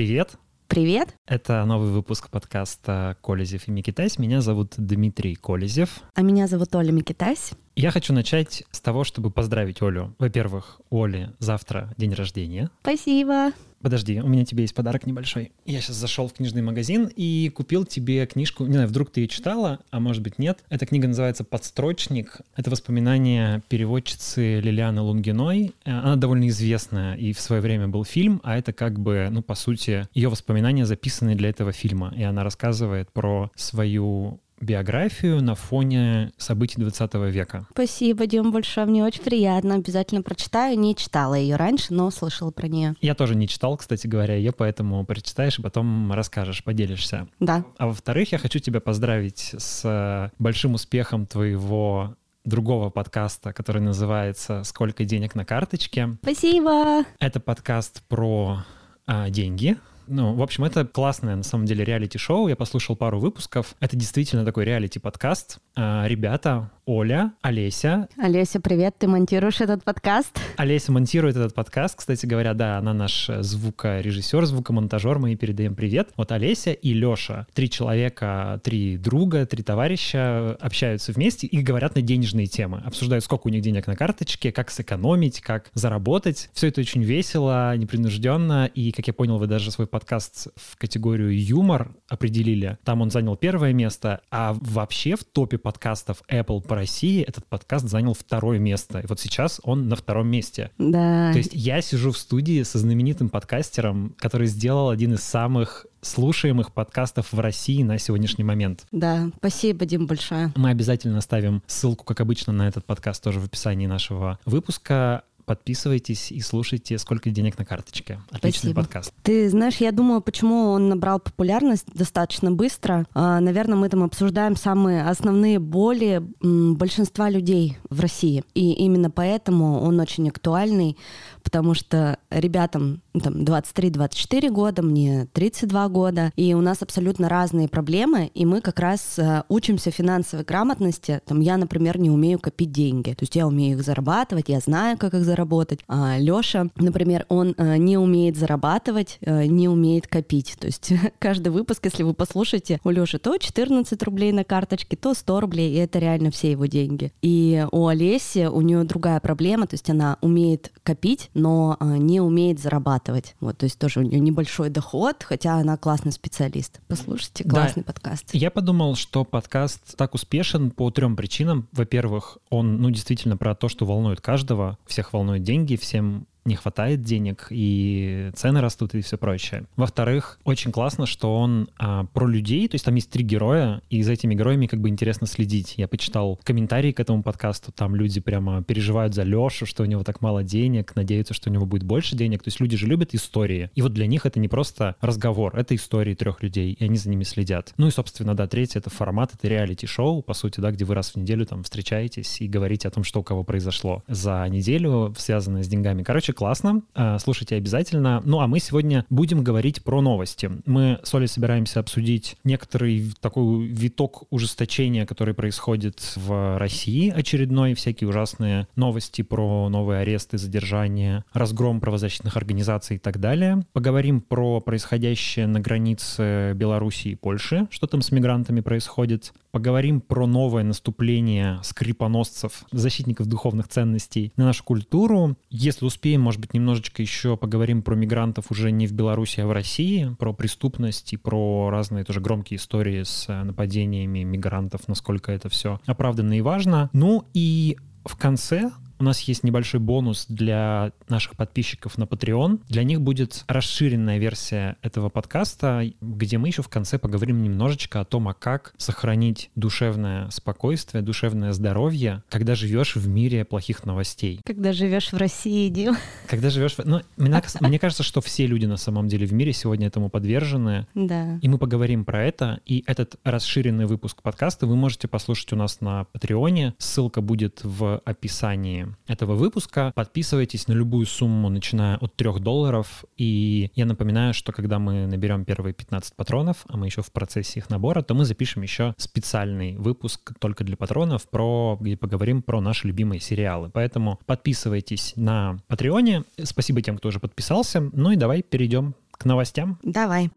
Привет! Привет! Это новый выпуск подкаста «Колезев и Микитась». Меня зовут Дмитрий Колезев. А меня зовут Оля Микитась. Я хочу начать с того, чтобы поздравить Олю. Во-первых, у Оли завтра день рождения. Спасибо. Подожди, у меня тебе есть подарок небольшой. Я сейчас зашел в книжный магазин и купил тебе книжку. Не знаю, вдруг ты ее читала, а может быть нет. Эта книга называется «Подстрочник». Это воспоминания переводчицы Лилианы Лунгиной. Э, она довольно известная, и в свое время был фильм, а это как бы, ну, по сути, ее воспоминания записаны для этого фильма. И она рассказывает про свою биографию на фоне событий 20 века. Спасибо, Дим, большое. Мне очень приятно. Обязательно прочитаю. Не читала ее раньше, но слышала про нее. Я тоже не читал, кстати говоря, ее, поэтому прочитаешь и потом расскажешь, поделишься. Да. А во-вторых, я хочу тебя поздравить с большим успехом твоего другого подкаста, который называется «Сколько денег на карточке?». Спасибо! Это подкаст про а, деньги, ну, в общем, это классное, на самом деле, реалити-шоу. Я послушал пару выпусков. Это действительно такой реалити-подкаст. А, ребята, Оля, Олеся. Олеся, привет, ты монтируешь этот подкаст? Олеся монтирует этот подкаст, кстати говоря, да, она наш звукорежиссер, звукомонтажер, мы ей передаем привет. Вот Олеся и Леша, три человека, три друга, три товарища общаются вместе и говорят на денежные темы, обсуждают, сколько у них денег на карточке, как сэкономить, как заработать. Все это очень весело, непринужденно, и, как я понял, вы даже свой подкаст в категорию юмор определили. Там он занял первое место, а вообще в топе подкастов Apple по России этот подкаст занял второе место. И вот сейчас он на втором месте. Да. То есть я сижу в студии со знаменитым подкастером, который сделал один из самых слушаемых подкастов в России на сегодняшний момент. Да, спасибо, Дим, большое. Мы обязательно оставим ссылку, как обычно, на этот подкаст тоже в описании нашего выпуска подписывайтесь и слушайте «Сколько денег на карточке». Отличный Спасибо. подкаст. Ты знаешь, я думаю, почему он набрал популярность достаточно быстро. А, наверное, мы там обсуждаем самые основные боли большинства людей в России. И именно поэтому он очень актуальный, потому что ребятам там 23-24 года, мне 32 года, и у нас абсолютно разные проблемы, и мы как раз э, учимся финансовой грамотности. Там я, например, не умею копить деньги, то есть я умею их зарабатывать, я знаю, как их заработать. А Лёша, например, он э, не умеет зарабатывать, э, не умеет копить. То есть каждый выпуск, если вы послушаете, у Лёши то 14 рублей на карточке, то 100 рублей, и это реально все его деньги. И у Олеси, у нее другая проблема, то есть она умеет копить, но э, не умеет зарабатывать. Вот, то есть тоже у нее небольшой доход, хотя она классный специалист. Послушайте, классный да. подкаст. Я подумал, что подкаст так успешен по трем причинам. Во-первых, он, ну, действительно про то, что волнует каждого, всех волнуют деньги, всем не хватает денег, и цены растут, и все прочее. Во-вторых, очень классно, что он а, про людей, то есть там есть три героя, и за этими героями как бы интересно следить. Я почитал комментарии к этому подкасту, там люди прямо переживают за Лешу, что у него так мало денег, надеются, что у него будет больше денег. То есть люди же любят истории. И вот для них это не просто разговор, это истории трех людей, и они за ними следят. Ну и, собственно, да, третье — это формат, это реалити-шоу, по сути, да, где вы раз в неделю там встречаетесь и говорите о том, что у кого произошло за неделю, связанное с деньгами. Короче, Короче, классно. Э, слушайте обязательно. Ну, а мы сегодня будем говорить про новости. Мы с Олей собираемся обсудить некоторый такой виток ужесточения, который происходит в России очередной, всякие ужасные новости про новые аресты, задержания, разгром правозащитных организаций и так далее. Поговорим про происходящее на границе Беларуси и Польши, что там с мигрантами происходит. Поговорим про новое наступление скрипоносцев, защитников духовных ценностей на нашу культуру. Если успеем, может быть, немножечко еще поговорим про мигрантов уже не в Беларуси, а в России, про преступность и про разные тоже громкие истории с э, нападениями мигрантов, насколько это все оправданно и важно. Ну и в конце у нас есть небольшой бонус для наших подписчиков на Patreon. Для них будет расширенная версия этого подкаста, где мы еще в конце поговорим немножечко о том, а как сохранить душевное спокойствие, душевное здоровье, когда живешь в мире плохих новостей. Когда живешь в России, Дим. Когда живешь... В... Ну, мне, мне кажется, что все люди на самом деле в мире сегодня этому подвержены. Да. И мы поговорим про это. И этот расширенный выпуск подкаста вы можете послушать у нас на Патреоне. Ссылка будет в описании этого выпуска. Подписывайтесь на любую сумму, начиная от 3 долларов. И я напоминаю, что когда мы наберем первые 15 патронов, а мы еще в процессе их набора, то мы запишем еще специальный выпуск только для патронов, про, где поговорим про наши любимые сериалы. Поэтому подписывайтесь на Патреоне. Спасибо тем, кто уже подписался. Ну и давай перейдем к новостям? Давай.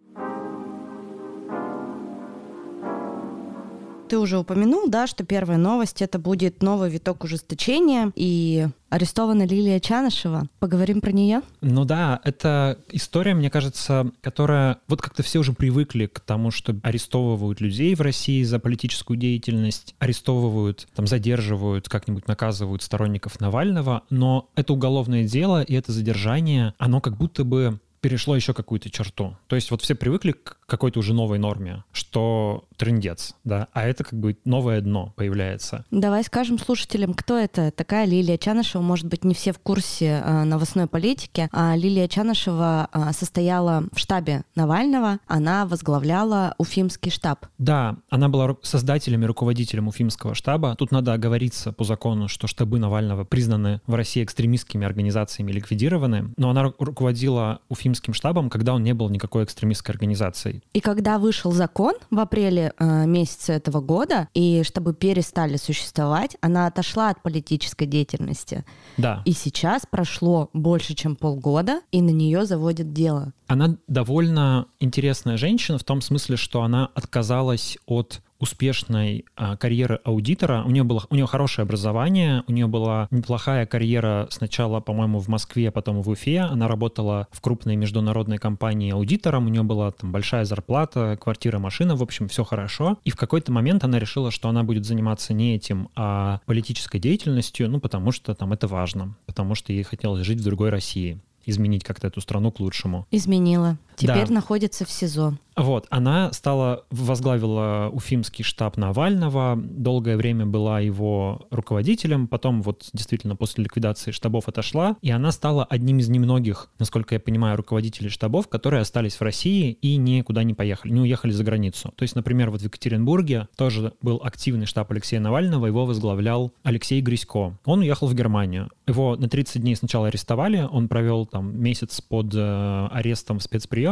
Ты уже упомянул, да, что первая новость это будет новый виток ужесточения и арестована Лилия Чанышева. Поговорим про нее? Ну да, это история, мне кажется, которая... Вот как-то все уже привыкли к тому, что арестовывают людей в России за политическую деятельность, арестовывают, там, задерживают, как-нибудь наказывают сторонников Навального, но это уголовное дело, и это задержание, оно как будто бы перешло еще какую-то черту. То есть вот все привыкли к какой-то уже новой норме, что трендец, да, а это как бы новое дно появляется. Давай скажем слушателям, кто это такая Лилия Чанышева. Может быть, не все в курсе э, новостной политики. А Лилия Чанышева э, состояла в штабе Навального, она возглавляла Уфимский штаб. Да, она была создателем и руководителем Уфимского штаба. Тут надо оговориться по закону, что штабы Навального признаны в России экстремистскими организациями, ликвидированы, но она руководила Уфимским штабом, когда он не был никакой экстремистской организацией. И когда вышел закон в апреле э, месяца этого года, и чтобы перестали существовать, она отошла от политической деятельности. Да. И сейчас прошло больше, чем полгода, и на нее заводят дело. Она довольно интересная женщина в том смысле, что она отказалась от успешной а, карьеры аудитора. У нее было у нее хорошее образование, у нее была неплохая карьера сначала, по-моему, в Москве, а потом в Уфе. Она работала в крупной международной компании аудитором, у нее была там большая зарплата, квартира, машина, в общем, все хорошо. И в какой-то момент она решила, что она будет заниматься не этим, а политической деятельностью, ну, потому что там это важно, потому что ей хотелось жить в другой России изменить как-то эту страну к лучшему. Изменила. Теперь да. находится в СИЗО. Вот, она стала, возглавила Уфимский штаб Навального, долгое время была его руководителем, потом вот действительно после ликвидации штабов отошла, и она стала одним из немногих, насколько я понимаю, руководителей штабов, которые остались в России и никуда не поехали, не уехали за границу. То есть, например, вот в Екатеринбурге тоже был активный штаб Алексея Навального, его возглавлял Алексей Грисько. Он уехал в Германию. Его на 30 дней сначала арестовали, он провел там месяц под э, арестом в спецприемнике,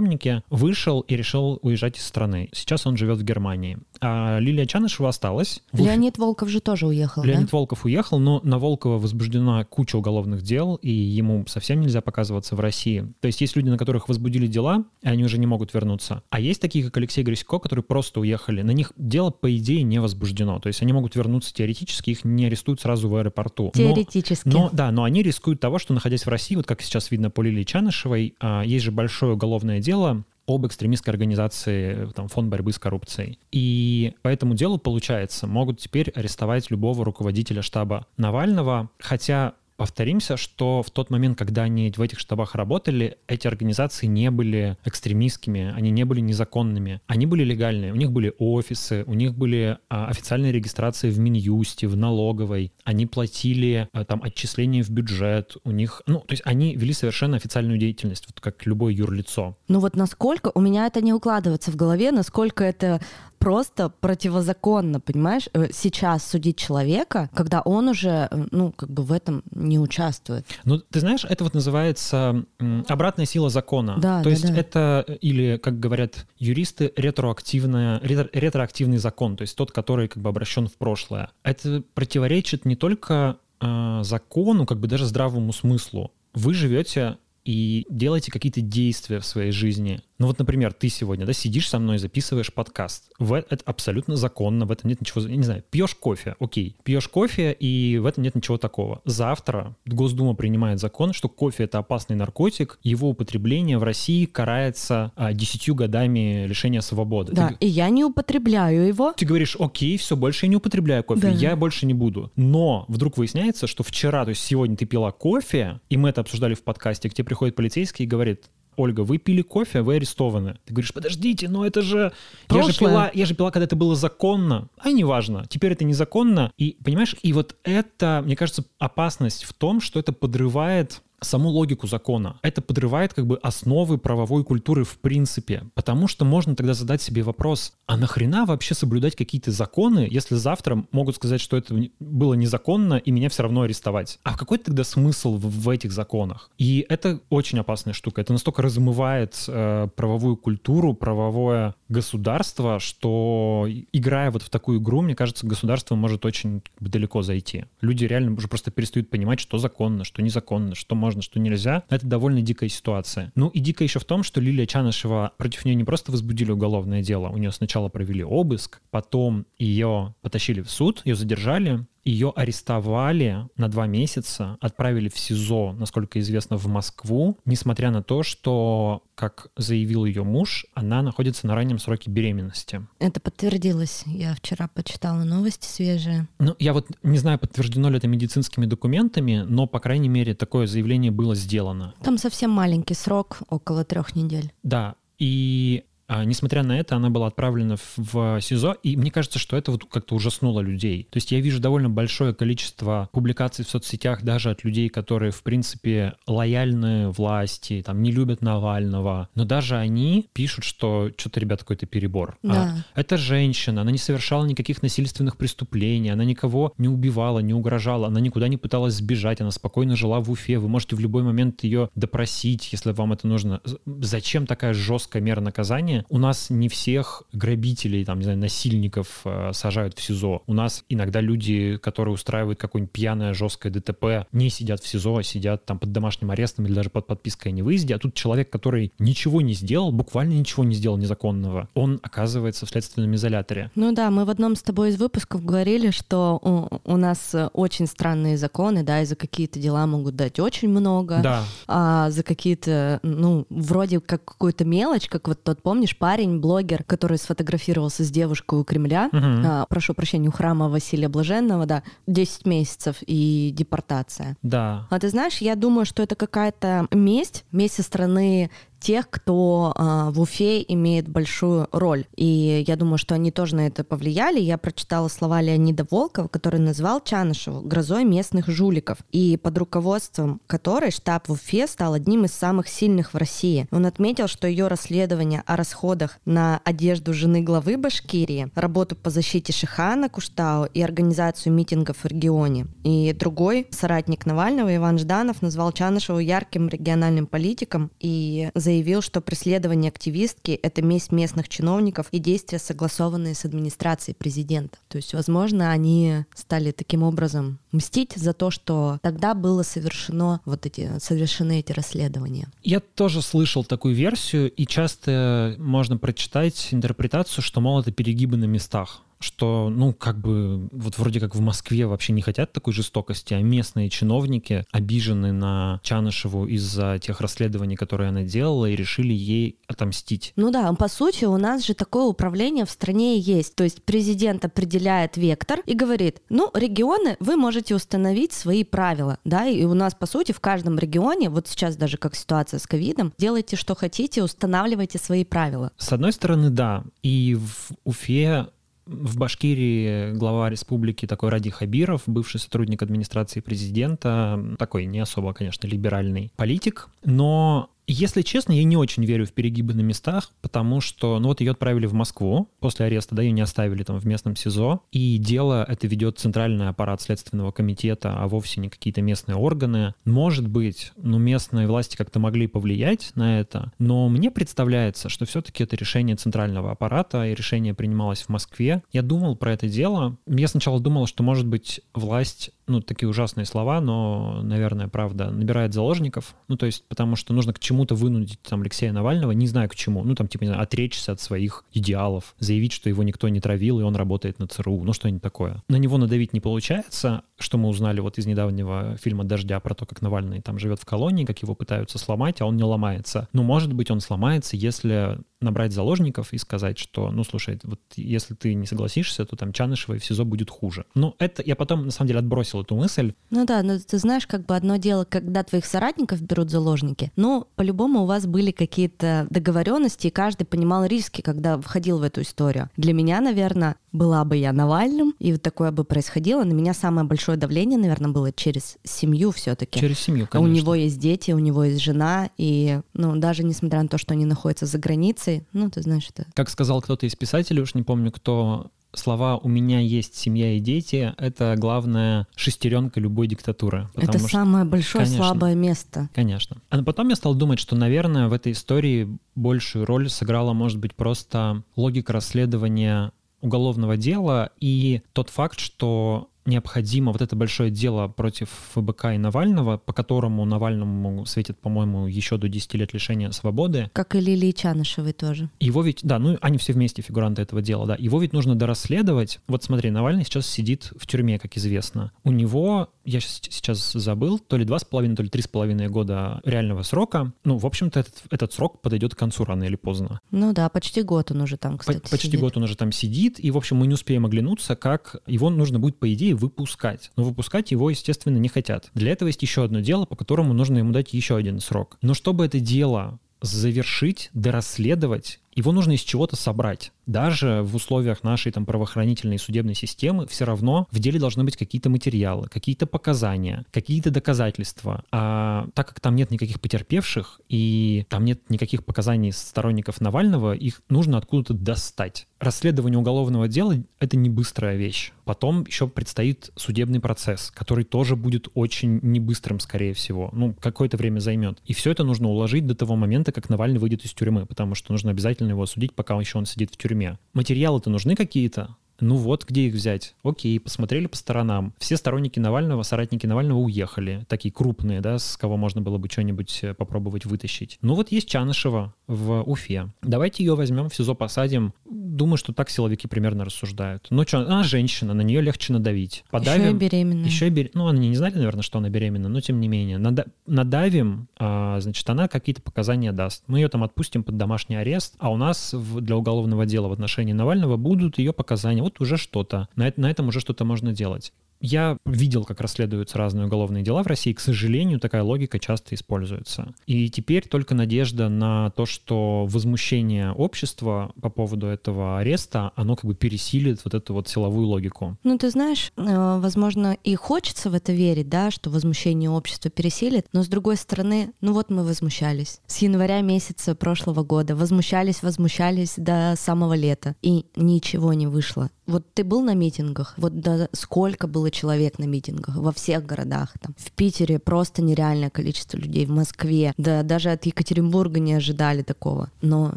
вышел и решил уезжать из страны. Сейчас он живет в Германии. А Лилия Чанышева осталась. Леонид Волков же тоже уехал, Леонид да? Волков уехал, но на Волкова возбуждена куча уголовных дел, и ему совсем нельзя показываться в России. То есть есть люди, на которых возбудили дела, и они уже не могут вернуться. А есть такие, как Алексей Грисько, которые просто уехали. На них дело, по идее, не возбуждено. То есть они могут вернуться теоретически, их не арестуют сразу в аэропорту. Теоретически. Но, но да, но они рискуют того, что находясь в России, вот как сейчас видно по Лилии Чанышевой, а, есть же большое уголовное дело об экстремистской организации, там, фонд борьбы с коррупцией. И по этому делу, получается, могут теперь арестовать любого руководителя штаба Навального, хотя Повторимся, что в тот момент, когда они в этих штабах работали, эти организации не были экстремистскими, они не были незаконными, они были легальные. У них были офисы, у них были а, официальные регистрации в Минюсте, в налоговой, они платили а, там отчисления в бюджет, у них, ну, то есть они вели совершенно официальную деятельность, вот как любое юрлицо. Ну вот насколько, у меня это не укладывается в голове, насколько это просто противозаконно, понимаешь, э, сейчас судить человека, когда он уже, э, ну, как бы в этом не участвует. Ну, ты знаешь, это вот называется обратная сила закона. Да, То да, есть да. это, или, как говорят юристы, ретроактивная, ретро, ретроактивный закон, то есть тот, который как бы обращен в прошлое. Это противоречит не только э, закону, как бы даже здравому смыслу. Вы живете и делаете какие-то действия в своей жизни, ну вот, например, ты сегодня, да, сидишь со мной, записываешь подкаст. В, это абсолютно законно, в этом нет ничего, я не знаю, пьешь кофе, окей, пьешь кофе, и в этом нет ничего такого. Завтра Госдума принимает закон, что кофе — это опасный наркотик, его употребление в России карается а, 10 годами лишения свободы. Да, ты, и я не употребляю его. Ты говоришь, окей, все, больше я не употребляю кофе, Да. я больше не буду. Но вдруг выясняется, что вчера, то есть сегодня ты пила кофе, и мы это обсуждали в подкасте, к тебе приходит полицейский и говорит, Ольга, вы пили кофе, вы арестованы. Ты говоришь, подождите, но это же... Я же, пила, я же пила, когда это было законно. А неважно, теперь это незаконно. И, понимаешь, и вот это, мне кажется, опасность в том, что это подрывает саму логику закона. Это подрывает как бы основы правовой культуры в принципе. Потому что можно тогда задать себе вопрос, а нахрена вообще соблюдать какие-то законы, если завтра могут сказать, что это было незаконно и меня все равно арестовать? А какой тогда смысл в, в этих законах? И это очень опасная штука. Это настолько размывает э, правовую культуру, правовое государство, что играя вот в такую игру, мне кажется, государство может очень далеко зайти. Люди реально уже просто перестают понимать, что законно, что незаконно, что можно можно, что нельзя. Это довольно дикая ситуация. Ну и дико еще в том, что Лилия Чанышева, против нее не просто возбудили уголовное дело, у нее сначала провели обыск, потом ее потащили в суд, ее задержали, ее арестовали на два месяца, отправили в СИЗО, насколько известно, в Москву, несмотря на то, что, как заявил ее муж, она находится на раннем сроке беременности. Это подтвердилось. Я вчера почитала новости свежие. Ну, я вот не знаю, подтверждено ли это медицинскими документами, но, по крайней мере, такое заявление было сделано. Там совсем маленький срок, около трех недель. Да, и несмотря на это, она была отправлена в СИЗО, и мне кажется, что это вот как-то ужаснуло людей. То есть я вижу довольно большое количество публикаций в соцсетях даже от людей, которые, в принципе, лояльны власти, там, не любят Навального, но даже они пишут, что что-то, ребят, какой-то перебор. А да. А, это женщина, она не совершала никаких насильственных преступлений, она никого не убивала, не угрожала, она никуда не пыталась сбежать, она спокойно жила в Уфе, вы можете в любой момент ее допросить, если вам это нужно. Зачем такая жесткая мера наказания, у нас не всех грабителей, там, не знаю, насильников э, сажают в СИЗО. У нас иногда люди, которые устраивают какое-нибудь пьяное, жесткое ДТП, не сидят в СИЗО, а сидят там под домашним арестом или даже под подпиской о невыезде. А тут человек, который ничего не сделал, буквально ничего не сделал незаконного, он оказывается в следственном изоляторе. Ну да, мы в одном с тобой из выпусков говорили, что у, у нас очень странные законы, да, и за какие-то дела могут дать очень много, да. а за какие-то, ну, вроде как какую-то мелочь, как вот тот, помнишь, помнишь, парень, блогер, который сфотографировался с девушкой у Кремля, угу. а, прошу прощения, у храма Василия Блаженного, да, 10 месяцев и депортация. Да. А ты знаешь, я думаю, что это какая-то месть, месть со стороны тех, кто э, в Уфе имеет большую роль. И я думаю, что они тоже на это повлияли. Я прочитала слова Леонида Волкова, который назвал Чанышеву грозой местных жуликов, и под руководством которой штаб в Уфе стал одним из самых сильных в России. Он отметил, что ее расследование о расходах на одежду жены главы Башкирии, работу по защите Шихана Куштау и организацию митингов в регионе. И другой соратник Навального, Иван Жданов, назвал Чанышеву ярким региональным политиком и заявил, заявил, что преследование активистки — это месть местных чиновников и действия, согласованные с администрацией президента. То есть, возможно, они стали таким образом мстить за то, что тогда было совершено вот эти, совершены эти расследования. Я тоже слышал такую версию, и часто можно прочитать интерпретацию, что, мол, это перегибы на местах что, ну, как бы, вот вроде как в Москве вообще не хотят такой жестокости, а местные чиновники обижены на Чанышеву из-за тех расследований, которые она делала, и решили ей отомстить. Ну да, по сути, у нас же такое управление в стране есть. То есть президент определяет вектор и говорит, ну, регионы, вы можете установить свои правила, да, и у нас, по сути, в каждом регионе, вот сейчас даже как ситуация с ковидом, делайте, что хотите, устанавливайте свои правила. С одной стороны, да, и в Уфе в Башкирии глава республики такой Ради Хабиров, бывший сотрудник администрации президента, такой не особо, конечно, либеральный политик, но если честно, я не очень верю в перегибы на местах, потому что, ну вот ее отправили в Москву после ареста, да, ее не оставили там в местном СИЗО, и дело это ведет центральный аппарат Следственного комитета, а вовсе не какие-то местные органы. Может быть, ну местные власти как-то могли повлиять на это, но мне представляется, что все-таки это решение центрального аппарата, и решение принималось в Москве. Я думал про это дело. Я сначала думал, что, может быть, власть ну, такие ужасные слова, но, наверное, правда, набирает заложников. Ну, то есть, потому что нужно к чему-то вынудить там Алексея Навального, не знаю к чему. Ну, там, типа, не знаю, отречься от своих идеалов, заявить, что его никто не травил, и он работает на ЦРУ, ну, что-нибудь такое. На него надавить не получается, что мы узнали вот из недавнего фильма «Дождя» про то, как Навальный там живет в колонии, как его пытаются сломать, а он не ломается. Ну, может быть, он сломается, если набрать заложников и сказать, что, ну, слушай, вот если ты не согласишься, то там Чанышева и в СИЗО будет хуже. Ну, это я потом, на самом деле, отбросил эту мысль. Ну да, но ты знаешь, как бы одно дело, когда твоих соратников берут заложники, ну, по-любому у вас были какие-то договоренности, и каждый понимал риски, когда входил в эту историю. Для меня, наверное, была бы я Навальным, и вот такое бы происходило, на меня самое большое давление, наверное, было через семью все-таки. Через семью, конечно. У него есть дети, у него есть жена, и, ну, даже несмотря на то, что они находятся за границей, ну, ты знаешь, это... Как сказал кто-то из писателей, уж не помню кто, слова «у меня есть семья и дети» — это главная шестеренка любой диктатуры. Это что, самое большое конечно, слабое место. Конечно. А потом я стал думать, что, наверное, в этой истории большую роль сыграла, может быть, просто логика расследования уголовного дела и тот факт, что необходимо вот это большое дело против ФБК и Навального, по которому Навальному светит, по-моему, еще до 10 лет лишения свободы. Как и Лилии Чанышевой тоже. Его ведь, да, ну они все вместе фигуранты этого дела, да. Его ведь нужно дорасследовать. Вот смотри, Навальный сейчас сидит в тюрьме, как известно. У него, я сейчас забыл, то ли два с половиной, то ли три с половиной года реального срока. Ну, в общем-то, этот, этот срок подойдет к концу рано или поздно. Ну да, почти год он уже там, кстати, Почти сидит. год он уже там сидит, и, в общем, мы не успеем оглянуться, как его нужно будет, по идее, выпускать. Но выпускать его, естественно, не хотят. Для этого есть еще одно дело, по которому нужно ему дать еще один срок. Но чтобы это дело завершить, дорасследовать, его нужно из чего-то собрать. Даже в условиях нашей там правоохранительной и судебной системы все равно в деле должны быть какие-то материалы, какие-то показания, какие-то доказательства. А так как там нет никаких потерпевших и там нет никаких показаний сторонников Навального, их нужно откуда-то достать. Расследование уголовного дела — это не быстрая вещь. Потом еще предстоит судебный процесс, который тоже будет очень небыстрым, скорее всего. Ну, какое-то время займет. И все это нужно уложить до того момента, как Навальный выйдет из тюрьмы, потому что нужно обязательно его осудить, пока еще он сидит в тюрьме. Материалы-то нужны какие-то, ну вот, где их взять? Окей, посмотрели по сторонам. Все сторонники Навального, соратники Навального уехали. Такие крупные, да, с кого можно было бы что-нибудь э, попробовать вытащить. Ну вот есть Чанышева в Уфе. Давайте ее возьмем, в СИЗО посадим. Думаю, что так силовики примерно рассуждают. Ну что, она женщина, на нее легче надавить. Подавим. Еще и беременная. Еще и бер... Ну, они не знали, наверное, что она беременна, но тем не менее. Нада... Надавим, а, значит, она какие-то показания даст. Мы ее там отпустим под домашний арест, а у нас в... для уголовного дела в отношении Навального будут ее показания. Вот уже что-то. На, на этом уже что-то можно делать. Я видел, как расследуются разные уголовные дела в России. К сожалению, такая логика часто используется. И теперь только надежда на то, что возмущение общества по поводу этого ареста, оно как бы пересилит вот эту вот силовую логику. Ну, ты знаешь, э, возможно, и хочется в это верить, да, что возмущение общества пересилит, но с другой стороны, ну вот мы возмущались. С января месяца прошлого года возмущались, возмущались до самого лета, и ничего не вышло. Вот ты был на митингах, вот да, сколько было человек на митингах во всех городах. Там. В Питере просто нереальное количество людей, в Москве, да даже от Екатеринбурга не ожидали такого. Но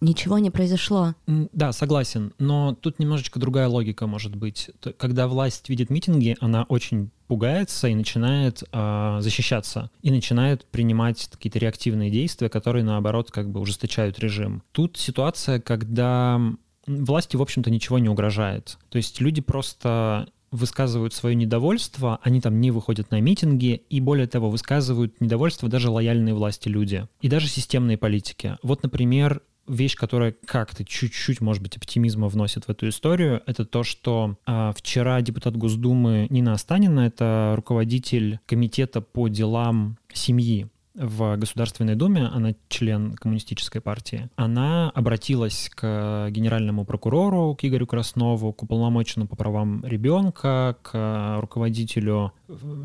ничего не произошло. Да, согласен, но тут немножечко другая логика может быть. Когда власть видит митинги, она очень пугается и начинает э, защищаться и начинает принимать какие-то реактивные действия, которые наоборот как бы ужесточают режим. Тут ситуация, когда власти, в общем-то, ничего не угрожает. То есть люди просто высказывают свое недовольство, они там не выходят на митинги, и более того, высказывают недовольство даже лояльные власти люди, и даже системные политики. Вот, например, вещь, которая как-то чуть-чуть, может быть, оптимизма вносит в эту историю, это то, что а, вчера депутат Госдумы Нина Останина, это руководитель комитета по делам семьи в Государственной Думе, она член коммунистической партии, она обратилась к генеральному прокурору, к Игорю Краснову, к уполномоченному по правам ребенка, к руководителю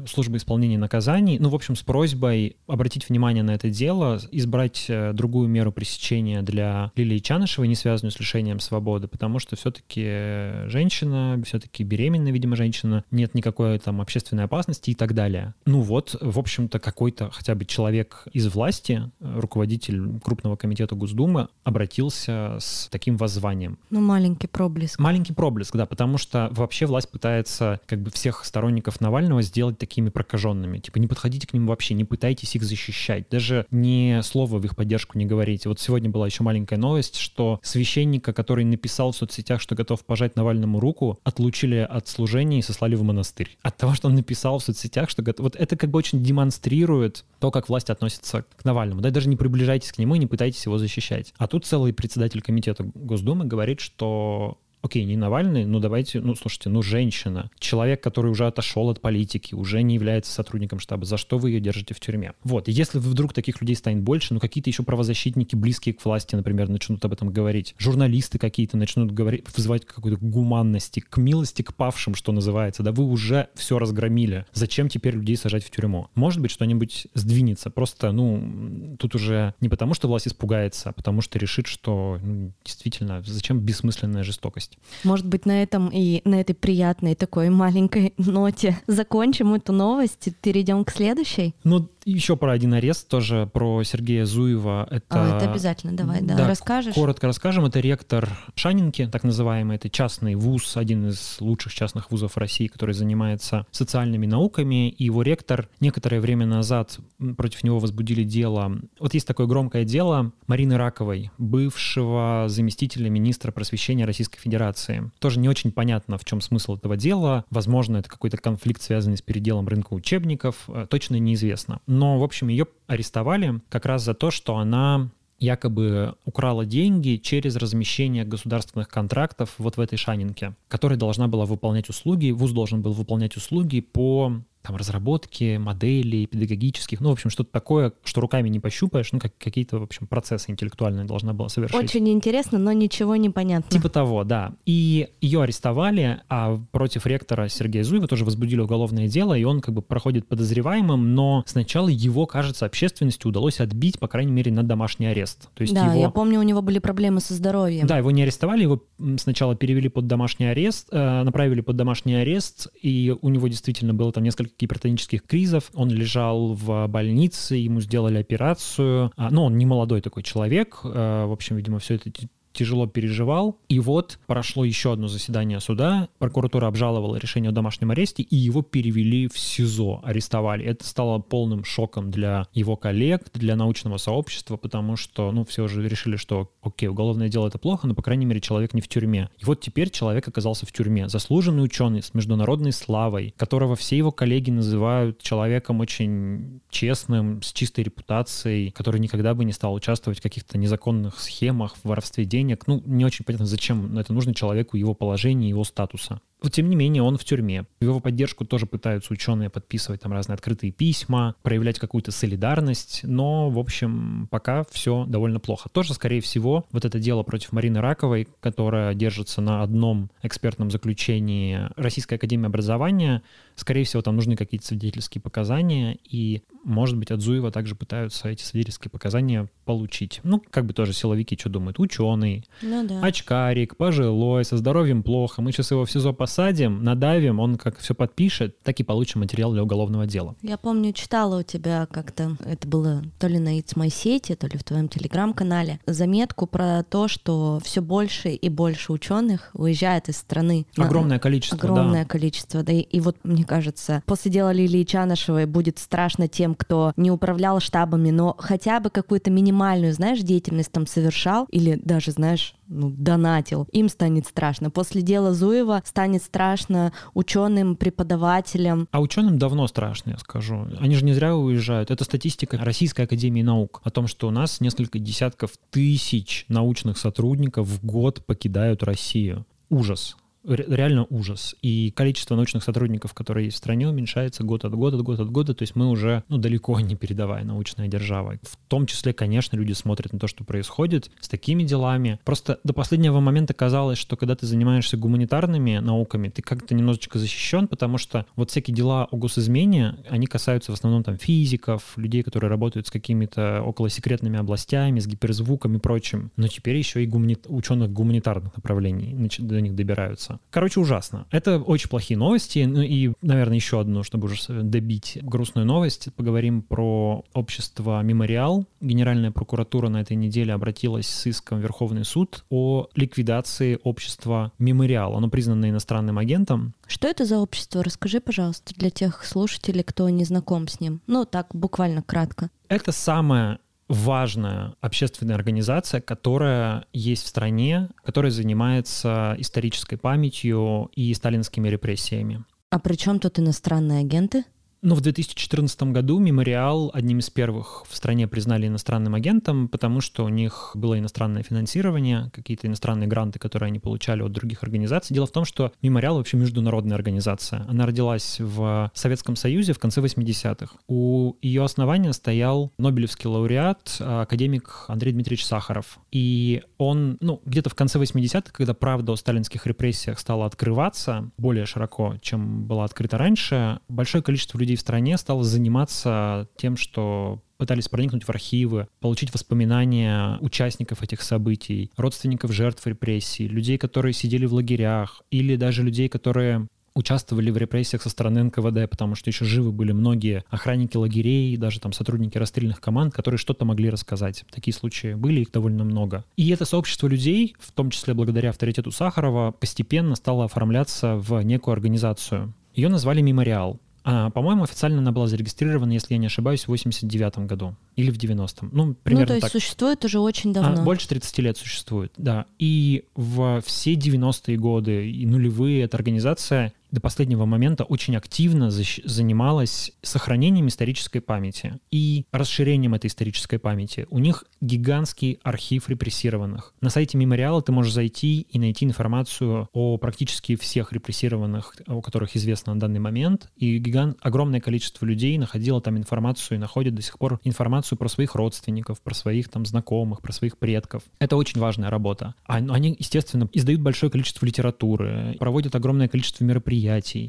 службы исполнения наказаний, ну, в общем, с просьбой обратить внимание на это дело, избрать э, другую меру пресечения для Лилии Чанышевой, не связанную с лишением свободы, потому что все-таки женщина, все-таки беременная, видимо, женщина, нет никакой там общественной опасности и так далее. Ну вот, в общем-то, какой-то хотя бы человек из власти, руководитель крупного комитета Госдумы, обратился с таким воззванием. Ну, маленький проблеск. Маленький проблеск, да, потому что вообще власть пытается как бы всех сторонников Навального сделать такими прокаженными. Типа не подходите к ним вообще, не пытайтесь их защищать. Даже ни слова в их поддержку не говорите. Вот сегодня была еще маленькая новость, что священника, который написал в соцсетях, что готов пожать Навальному руку, отлучили от служения и сослали в монастырь. От того, что он написал в соцсетях, что готов... вот это как бы очень демонстрирует то, как власть относится к Навальному. Да, даже не приближайтесь к нему и не пытайтесь его защищать. А тут целый председатель комитета Госдумы говорит, что окей, не Навальный, ну давайте, ну слушайте, ну женщина, человек, который уже отошел от политики, уже не является сотрудником штаба, за что вы ее держите в тюрьме? Вот, если вдруг таких людей станет больше, ну какие-то еще правозащитники, близкие к власти, например, начнут об этом говорить, журналисты какие-то начнут говорить, вызывать какой-то гуманности, к милости к павшим, что называется, да вы уже все разгромили, зачем теперь людей сажать в тюрьму? Может быть, что-нибудь сдвинется, просто, ну, тут уже не потому, что власть испугается, а потому что решит, что ну, действительно, зачем бессмысленная жестокость? Есть. Может быть, на этом и на этой приятной такой маленькой ноте закончим эту новость и перейдем к следующей? Ну, Еще про один арест, тоже про Сергея Зуева. Это, а, это обязательно, давай, да, да, расскажешь. Коротко расскажем. Это ректор Шанинки, так называемый. Это частный вуз, один из лучших частных вузов России, который занимается социальными науками. И его ректор некоторое время назад против него возбудили дело. Вот есть такое громкое дело Марины Раковой, бывшего заместителя министра просвещения Российской Федерации. Тоже не очень понятно, в чем смысл этого дела. Возможно, это какой-то конфликт, связанный с переделом рынка учебников. Э, точно неизвестно. Но, в общем, ее арестовали как раз за то, что она якобы украла деньги через размещение государственных контрактов вот в этой Шанинке, которая должна была выполнять услуги, ВУЗ должен был выполнять услуги по там разработки моделей педагогических, ну, в общем, что-то такое, что руками не пощупаешь, ну, как какие-то, в общем, процессы интеллектуальные должна была совершить. Очень интересно, но ничего не понятно. Типа того, да. И ее арестовали, а против ректора Сергея Зуева тоже возбудили уголовное дело, и он как бы проходит подозреваемым, но сначала его, кажется, общественности удалось отбить, по крайней мере, на домашний арест. То есть да, его... я помню, у него были проблемы со здоровьем. Да, его не арестовали, его сначала перевели под домашний арест, э, направили под домашний арест, и у него действительно было там несколько гипертонических кризов. Он лежал в больнице, ему сделали операцию. А, ну, он не молодой такой человек. Э, в общем, видимо, все это тяжело переживал. И вот прошло еще одно заседание суда. Прокуратура обжаловала решение о домашнем аресте, и его перевели в СИЗО, арестовали. Это стало полным шоком для его коллег, для научного сообщества, потому что, ну, все уже решили, что, окей, уголовное дело — это плохо, но, по крайней мере, человек не в тюрьме. И вот теперь человек оказался в тюрьме. Заслуженный ученый с международной славой, которого все его коллеги называют человеком очень честным, с чистой репутацией, который никогда бы не стал участвовать в каких-то незаконных схемах, в воровстве денег, денег. Ну, не очень понятно, зачем это нужно человеку, его положения, его статуса. Но, тем не менее, он в тюрьме. Его поддержку тоже пытаются ученые подписывать там разные открытые письма, проявлять какую-то солидарность, но, в общем, пока все довольно плохо. Тоже, скорее всего, вот это дело против Марины Раковой, которая держится на одном экспертном заключении Российской Академии Образования, скорее всего, там нужны какие-то свидетельские показания, и, может быть, от Зуева также пытаются эти свидетельские показания получить. Ну, как бы тоже силовики что думают? Ученый, ну, да. очкарик, пожилой, со здоровьем плохо, мы сейчас его в СИЗО посадим, надавим, он как все подпишет, так и получим материал для уголовного дела. Я помню, читала у тебя как-то, это было то ли на It's My сети, то ли в твоем телеграм-канале, заметку про то, что все больше и больше ученых уезжает из страны. Огромное количество, Огромное да. количество, да. И, и вот, мне кажется, после дела Лилии Чанышевой будет страшно тем, кто не управлял штабами, но хотя бы какую-то минимальную, знаешь, деятельность там совершал или даже, знаешь, ну, донатил, им станет страшно. После дела Зуева станет страшно ученым, преподавателям. А ученым давно страшно, я скажу. Они же не зря уезжают. Это статистика Российской Академии Наук о том, что у нас несколько десятков тысяч научных сотрудников в год покидают Россию. Ужас реально ужас. И количество научных сотрудников, которые есть в стране, уменьшается год от года, год от года. То есть мы уже ну, далеко не передовая научная держава. В том числе, конечно, люди смотрят на то, что происходит с такими делами. Просто до последнего момента казалось, что когда ты занимаешься гуманитарными науками, ты как-то немножечко защищен, потому что вот всякие дела о госизмене, они касаются в основном там физиков, людей, которые работают с какими-то околосекретными областями, с гиперзвуком и прочим. Но теперь еще и гумани... ученых гуманитарных направлений до них добираются ужасно. Короче, ужасно. Это очень плохие новости. Ну и, наверное, еще одну, чтобы уже добить грустную новость. Поговорим про общество «Мемориал». Генеральная прокуратура на этой неделе обратилась с иском в Верховный суд о ликвидации общества «Мемориал». Оно признано иностранным агентом. Что это за общество? Расскажи, пожалуйста, для тех слушателей, кто не знаком с ним. Ну, так, буквально кратко. Это самое важная общественная организация, которая есть в стране, которая занимается исторической памятью и сталинскими репрессиями. А при чем тут иностранные агенты? Ну, в 2014 году Мемориал одним из первых в стране признали иностранным агентом, потому что у них было иностранное финансирование, какие-то иностранные гранты, которые они получали от других организаций. Дело в том, что Мемориал вообще международная организация. Она родилась в Советском Союзе в конце 80-х. У ее основания стоял Нобелевский лауреат, академик Андрей Дмитриевич Сахаров. И он, ну, где-то в конце 80-х, когда правда о сталинских репрессиях стала открываться более широко, чем была открыта раньше, большое количество людей людей в стране стало заниматься тем, что пытались проникнуть в архивы, получить воспоминания участников этих событий, родственников жертв репрессий, людей, которые сидели в лагерях, или даже людей, которые участвовали в репрессиях со стороны НКВД, потому что еще живы были многие охранники лагерей, даже там сотрудники расстрельных команд, которые что-то могли рассказать. Такие случаи были, их довольно много. И это сообщество людей, в том числе благодаря авторитету Сахарова, постепенно стало оформляться в некую организацию. Ее назвали «Мемориал». А, по-моему, официально она была зарегистрирована, если я не ошибаюсь, в 89 году или в 90-м. Ну, примерно Ну, то есть так. существует уже очень давно. А, больше 30 лет существует, да. И в все 90-е годы и нулевые эта организация до последнего момента очень активно занималась сохранением исторической памяти и расширением этой исторической памяти. У них гигантский архив репрессированных. На сайте мемориала ты можешь зайти и найти информацию о практически всех репрессированных, о которых известно на данный момент. И гигант, огромное количество людей находило там информацию и находит до сих пор информацию про своих родственников, про своих там знакомых, про своих предков. Это очень важная работа. А- Они, естественно, издают большое количество литературы, проводят огромное количество мероприятий,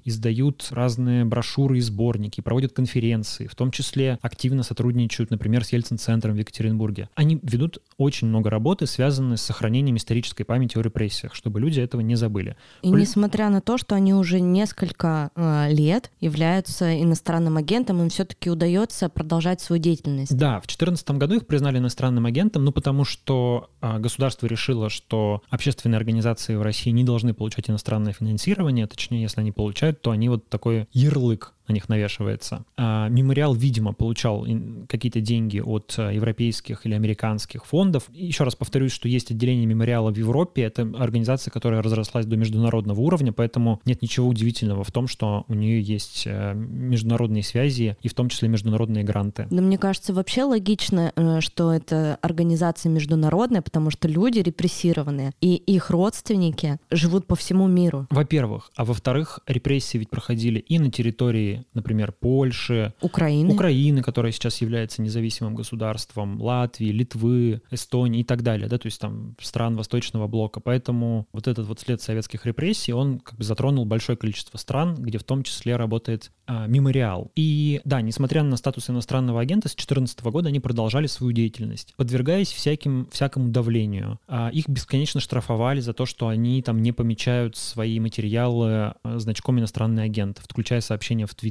издают разные брошюры и сборники, проводят конференции, в том числе активно сотрудничают, например, с Ельцин-центром в Екатеринбурге. Они ведут очень много работы, связанной с сохранением исторической памяти о репрессиях, чтобы люди этого не забыли. И Плю- несмотря на то, что они уже несколько э, лет являются иностранным агентом, им все-таки удается продолжать свою деятельность. Да, в 2014 году их признали иностранным агентом, ну потому что а, государство решило, что общественные организации в России не должны получать иностранное финансирование, точнее, если они получают, то они вот такой ярлык на них навешивается. А, мемориал, видимо, получал какие-то деньги от а, европейских или американских фондов. Еще раз повторюсь, что есть отделение мемориала в Европе. Это организация, которая разрослась до международного уровня, поэтому нет ничего удивительного в том, что у нее есть э, международные связи и в том числе международные гранты. Но мне кажется, вообще логично, э, что это организация международная, потому что люди репрессированные, и их родственники живут по всему миру. Во-первых. А во-вторых, репрессии ведь проходили и на территории, например, Польши, Украины. Украины, которая сейчас является независимым государством, Латвии, Литвы, Эстонии и так далее, да, то есть там стран Восточного блока. Поэтому вот этот вот след советских репрессий, он как бы затронул большое количество стран, где в том числе работает а, мемориал. И да, несмотря на статус иностранного агента, с 2014 года они продолжали свою деятельность, подвергаясь всяким, всякому давлению. А, их бесконечно штрафовали за то, что они там не помечают свои материалы а, значком иностранный агент, включая сообщения в Твиттере.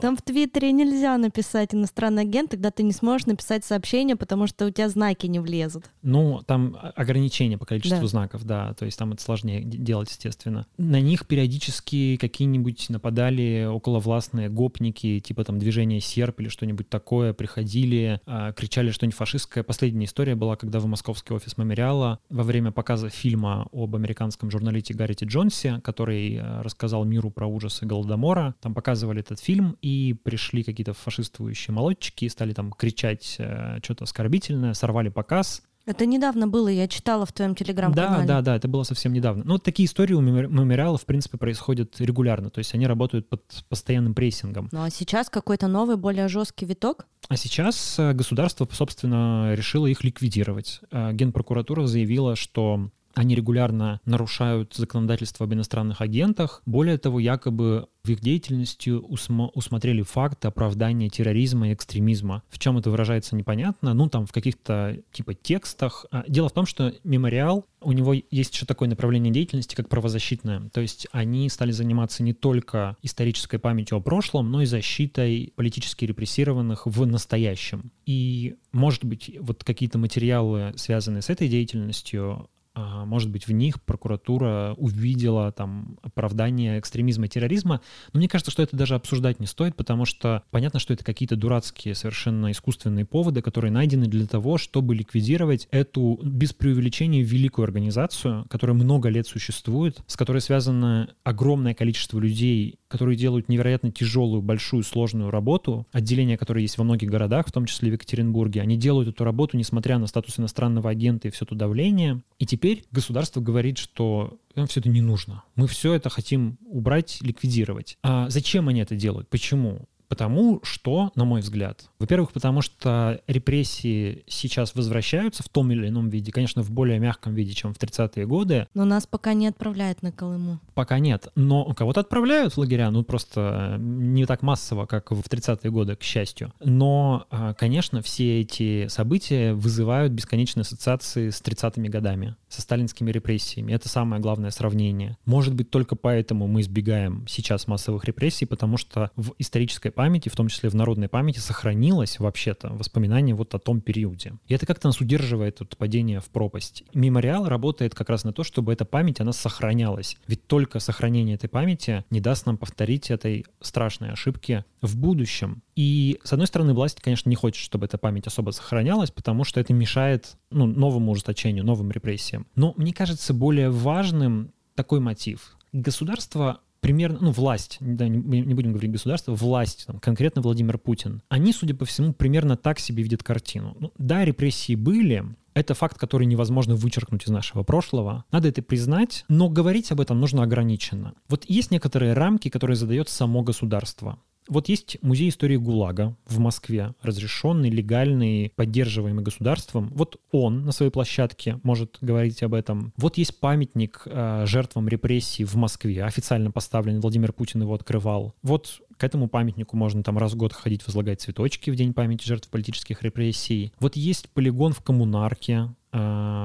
Там в Твиттере нельзя написать иностранный агент, тогда ты не сможешь написать сообщение, потому что у тебя знаки не влезут. Ну, там ограничения по количеству Да. знаков, да, то есть там это сложнее делать, естественно. На них периодически какие-нибудь нападали околовластные гопники, типа там движение серп или что-нибудь такое, приходили, а, кричали что-нибудь фашистское. Последняя история была, когда в московский офис мемориала во время показа фильма об американском журналисте Гаррите Джонсе, который э, рассказал миру про ужасы Голодомора, там показывали этот фильм, и пришли какие-то фашистующие молодчики и стали там кричать э, что-то оскорбительное, сорвали показ, Это недавно было, я читала в твоем да, телеграм-канале. да, да, это было совсем недавно. Ну, вот такие истории у мемори- мемориала, в принципе, происходят регулярно. То есть они работают под постоянным прессингом. Ну а сейчас какой-то новый, более жесткий виток. А сейчас э, государство, собственно, решило их ликвидировать. Э, Генпрокуратура заявила, что они регулярно нарушают законодательство об иностранных агентах. Более того, якобы в их деятельности усмо- усмотрели факты оправдания терроризма и экстремизма. В чем это выражается, непонятно. Ну, там в каких-то типа текстах. А, Дело в том, что мемориал, у него есть еще такое направление деятельности, как правозащитное. То есть они стали заниматься не только исторической памятью о прошлом, но и защитой политически репрессированных в настоящем. И, может быть, вот какие-то материалы, связанные с этой деятельностью, может быть, в них прокуратура увидела там оправдание экстремизма и терроризма. Но мне кажется, что это даже обсуждать не стоит, потому что понятно, что это какие-то дурацкие, совершенно искусственные поводы, которые найдены для того, чтобы ликвидировать эту, без преувеличения, великую организацию, которая много лет существует, с которой связано огромное количество людей, которые делают невероятно тяжелую, большую, сложную работу, отделения, которые есть во многих городах, в том числе в Екатеринбурге. Они делают эту работу, несмотря на статус иностранного агента и все то давление. И теперь государство говорит, что нам все это не нужно. Мы все это хотим убрать, ликвидировать. А зачем они это делают? Почему? Потому что, на мой взгляд, во-первых, потому что репрессии сейчас возвращаются в том или ином виде, конечно, в более мягком виде, чем в 30-е годы. Но нас пока не отправляют на Колыму. Пока нет. Но кого-то отправляют в лагеря, ну просто не так массово, как в 30-е годы, к счастью. Но, а, конечно, все эти события вызывают бесконечные ассоциации с 30-ми годами, со сталинскими репрессиями. Это самое главное сравнение. Может быть, только поэтому мы избегаем сейчас массовых репрессий, потому что в исторической памяти, в том числе в народной памяти, сохранилось вообще-то воспоминание вот о том периоде. И это как-то нас удерживает от падения в пропасть. Мемориал работает как раз на то, чтобы эта память, она сохранялась. Ведь только сохранение этой памяти не даст нам повторить этой страшной ошибки в будущем. И, с одной стороны, власть, конечно, не хочет, чтобы эта память особо сохранялась, потому что это мешает ну, новому ужесточению, новым репрессиям. Но мне кажется более важным такой мотив. Государство примерно, ну, власть, да, не, не будем говорить государство, власть, там, конкретно Владимир Путин, они, судя по всему, примерно так себе видят картину. Ну, да, репрессии были, это факт, который невозможно вычеркнуть из нашего прошлого. Надо это признать, но говорить об этом нужно ограниченно. Вот есть некоторые рамки, которые задает само государство. Вот есть музей истории ГУЛАГа в Москве, разрешенный, легальный, поддерживаемый государством. Вот он на своей площадке может говорить об этом. Вот есть памятник э, жертвам репрессий в Москве, официально поставленный, Владимир Путин его открывал. Вот к этому памятнику можно там раз в год ходить, возлагать цветочки в День памяти жертв политических репрессий. Вот есть полигон в Коммунарке, э,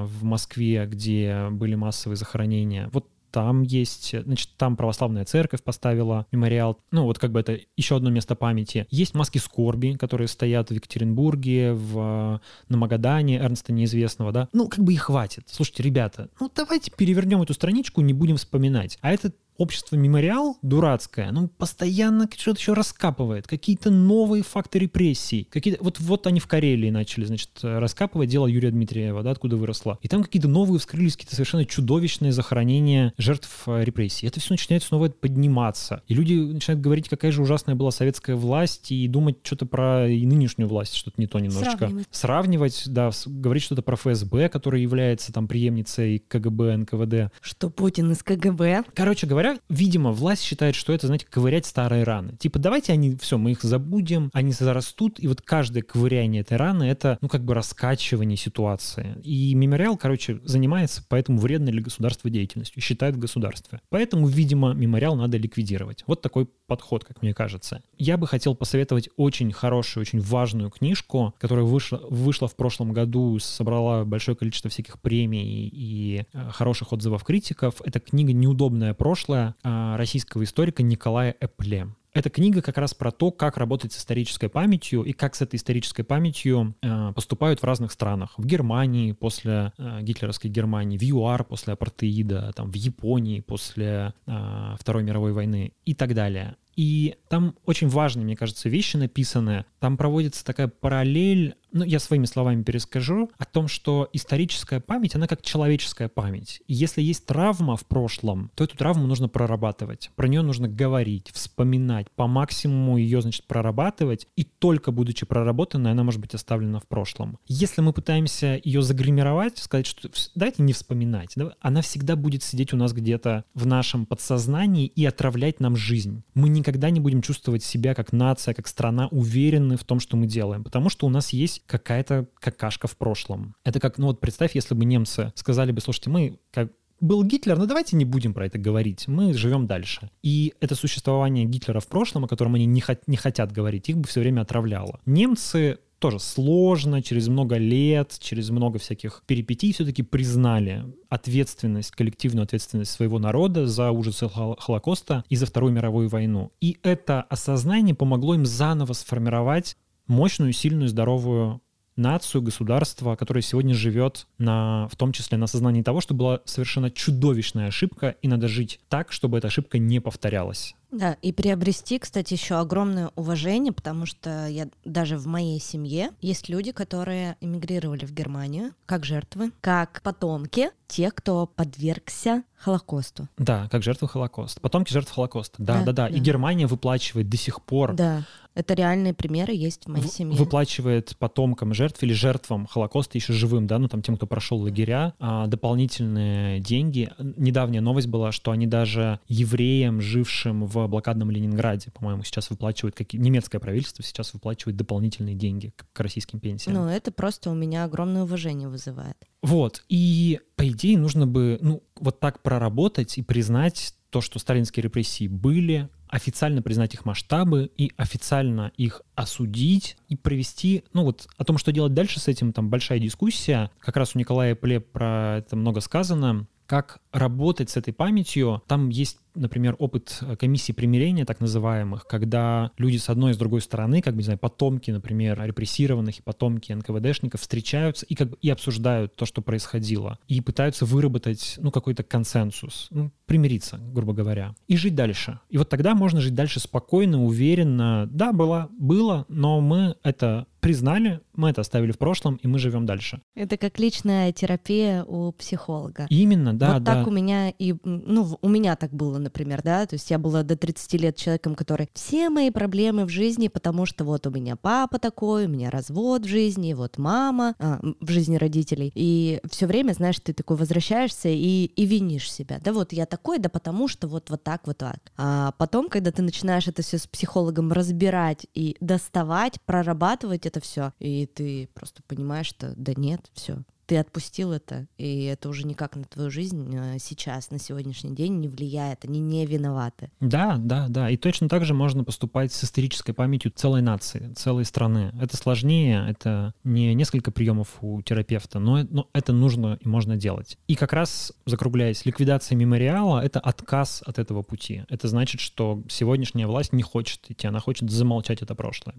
в Москве, где были массовые захоронения. Вот там есть, значит, там православная церковь поставила мемориал. Ну, вот как бы это еще одно место памяти. Есть маски скорби, которые стоят в Екатеринбурге, в, на Магадане, Эрнста Неизвестного, да. Ну, как бы и хватит. Слушайте, ребята, ну давайте перевернем эту страничку, не будем вспоминать. А это общество мемориал дурацкое, оно постоянно что-то еще раскапывает, какие-то новые факты репрессий. Какие вот, вот они в Карелии начали, значит, раскапывать дело Юрия Дмитриева, да, откуда выросло. И там какие-то новые вскрылись, какие-то совершенно чудовищные захоронения жертв э, репрессий. Это все начинает снова подниматься. И люди начинают говорить, какая же ужасная была советская власть, и думать что-то про и нынешнюю власть, что-то не то немножечко. Сравнивать. Сравнивать, да, говорить что-то про ФСБ, который является там преемницей КГБ, НКВД. Что Путин из КГБ. Короче говоря, видимо, власть считает, что это, знаете, ковырять старые раны. Типа, давайте они, все, мы их забудем, они зарастут, и вот каждое ковыряние этой раны — это, ну, как бы раскачивание ситуации. И мемориал, короче, занимается поэтому вредной для государства деятельностью, считает в государстве. Поэтому, видимо, мемориал надо ликвидировать. Вот такой подход, как мне кажется. Я бы хотел посоветовать очень хорошую, очень важную книжку, которая вышла, вышла в прошлом году, собрала большое количество всяких премий и э, хороших отзывов критиков. Это книга «Неудобное прошлое», а, российского историка Николая Эпле. Эта книга как раз про то, как работать с исторической памятью и как с этой исторической памятью э, поступают в разных странах. В Германии после э, гитлеровской Германии, в ЮАР после апартеида, там, в Японии после Второй мировой войны и так далее. И там очень важные, мне кажется, вещи написаны. Там проводится такая параллель ну, я своими словами перескажу, о том, что историческая память, она как человеческая память. И если есть травма в прошлом, то эту травму нужно прорабатывать. Про нее нужно говорить, вспоминать, по максимуму ее, значит, прорабатывать, и только будучи проработанной, она может быть оставлена в прошлом. Если мы пытаемся ее загримировать, сказать, что давайте не вспоминать, да, она всегда будет сидеть у нас где-то в нашем подсознании и отравлять нам жизнь. Мы никогда не будем чувствовать себя как нация, как страна уверены в том, что мы делаем, потому что у нас есть есть какая-то какашка в прошлом. Это как, ну вот представь, если бы немцы сказали бы, слушайте, мы как был Гитлер, но давайте не будем про это говорить, мы живем дальше. И это существование Гитлера в прошлом, о котором они не, хот- не хотят говорить, их бы все время отравляло. Немцы тоже сложно, через много лет, через много всяких перипетий все-таки признали ответственность, коллективную ответственность своего народа за ужасы Холокоста и за Вторую мировую войну. И это осознание помогло им заново сформировать мощную, сильную, здоровую нацию, государство, которое сегодня живет на, в том числе на сознании того, что была совершенно чудовищная ошибка, и надо жить так, чтобы эта ошибка не повторялась. Да, и приобрести, кстати, еще огромное уважение, потому что я даже в моей семье есть люди, которые эмигрировали в Германию как жертвы, как потомки тех, кто подвергся Холокосту. Да, как жертвы Холокоста. Потомки жертв Холокоста. Да, да, да, да. И Германия выплачивает до сих пор. Да. Это реальные примеры есть в моей в, семье. Выплачивает потомкам жертв или жертвам Холокоста еще живым, да, ну там тем, кто прошел лагеря, а, дополнительные деньги. Недавняя новость была, что они даже евреям, жившим в в блокадном Ленинграде, по-моему, сейчас выплачивают, как немецкое правительство сейчас выплачивает дополнительные деньги к, к российским пенсиям. Ну, это просто у меня огромное уважение вызывает. Вот, и по идее нужно бы, ну, вот так проработать и признать то, что сталинские репрессии были, официально признать их масштабы и официально их осудить и провести, ну вот о том, что делать дальше с этим, там большая дискуссия. Как раз у Николая Пле про это много сказано как работать с этой памятью. Там есть например, опыт э, комиссии примирения, так называемых, когда люди с одной и с другой стороны, как бы, не знаю, потомки, например, репрессированных и потомки НКВДшников встречаются и как бы и обсуждают то, что происходило, и пытаются выработать, ну, какой-то консенсус, ну, примириться, грубо говоря, и жить дальше. И вот тогда можно жить дальше спокойно, уверенно. Да, было, было, но мы это признали, мы это оставили в прошлом, и мы живем дальше. Это как личная терапия у психолога. Именно, да, вот да. так у меня и, ну, у меня так было, например, да, то есть я была до 30 лет человеком, который все мои проблемы в жизни, потому что вот у меня папа такой, у меня развод в жизни, вот мама, а, в жизни родителей, и все время, знаешь, ты такой возвращаешься и, и винишь себя, да, вот я такой, да потому что вот, вот так, вот так. А потом, когда ты начинаешь это все с психологом разбирать и доставать, прорабатывать это все, и ты просто понимаешь, что да нет, все, ты отпустил это, и это уже никак на твою жизнь э, сейчас, на сегодняшний день не влияет, они не виноваты. Да, да, да. И точно так же можно поступать с исторической памятью целой нации, целой страны. Это сложнее, это не несколько приемов у терапевта, но, но это нужно и можно делать. И как раз, закругляясь, ликвидация мемориала — это отказ от этого пути. Это значит, что сегодняшняя власть не хочет идти, она хочет замолчать это прошлое.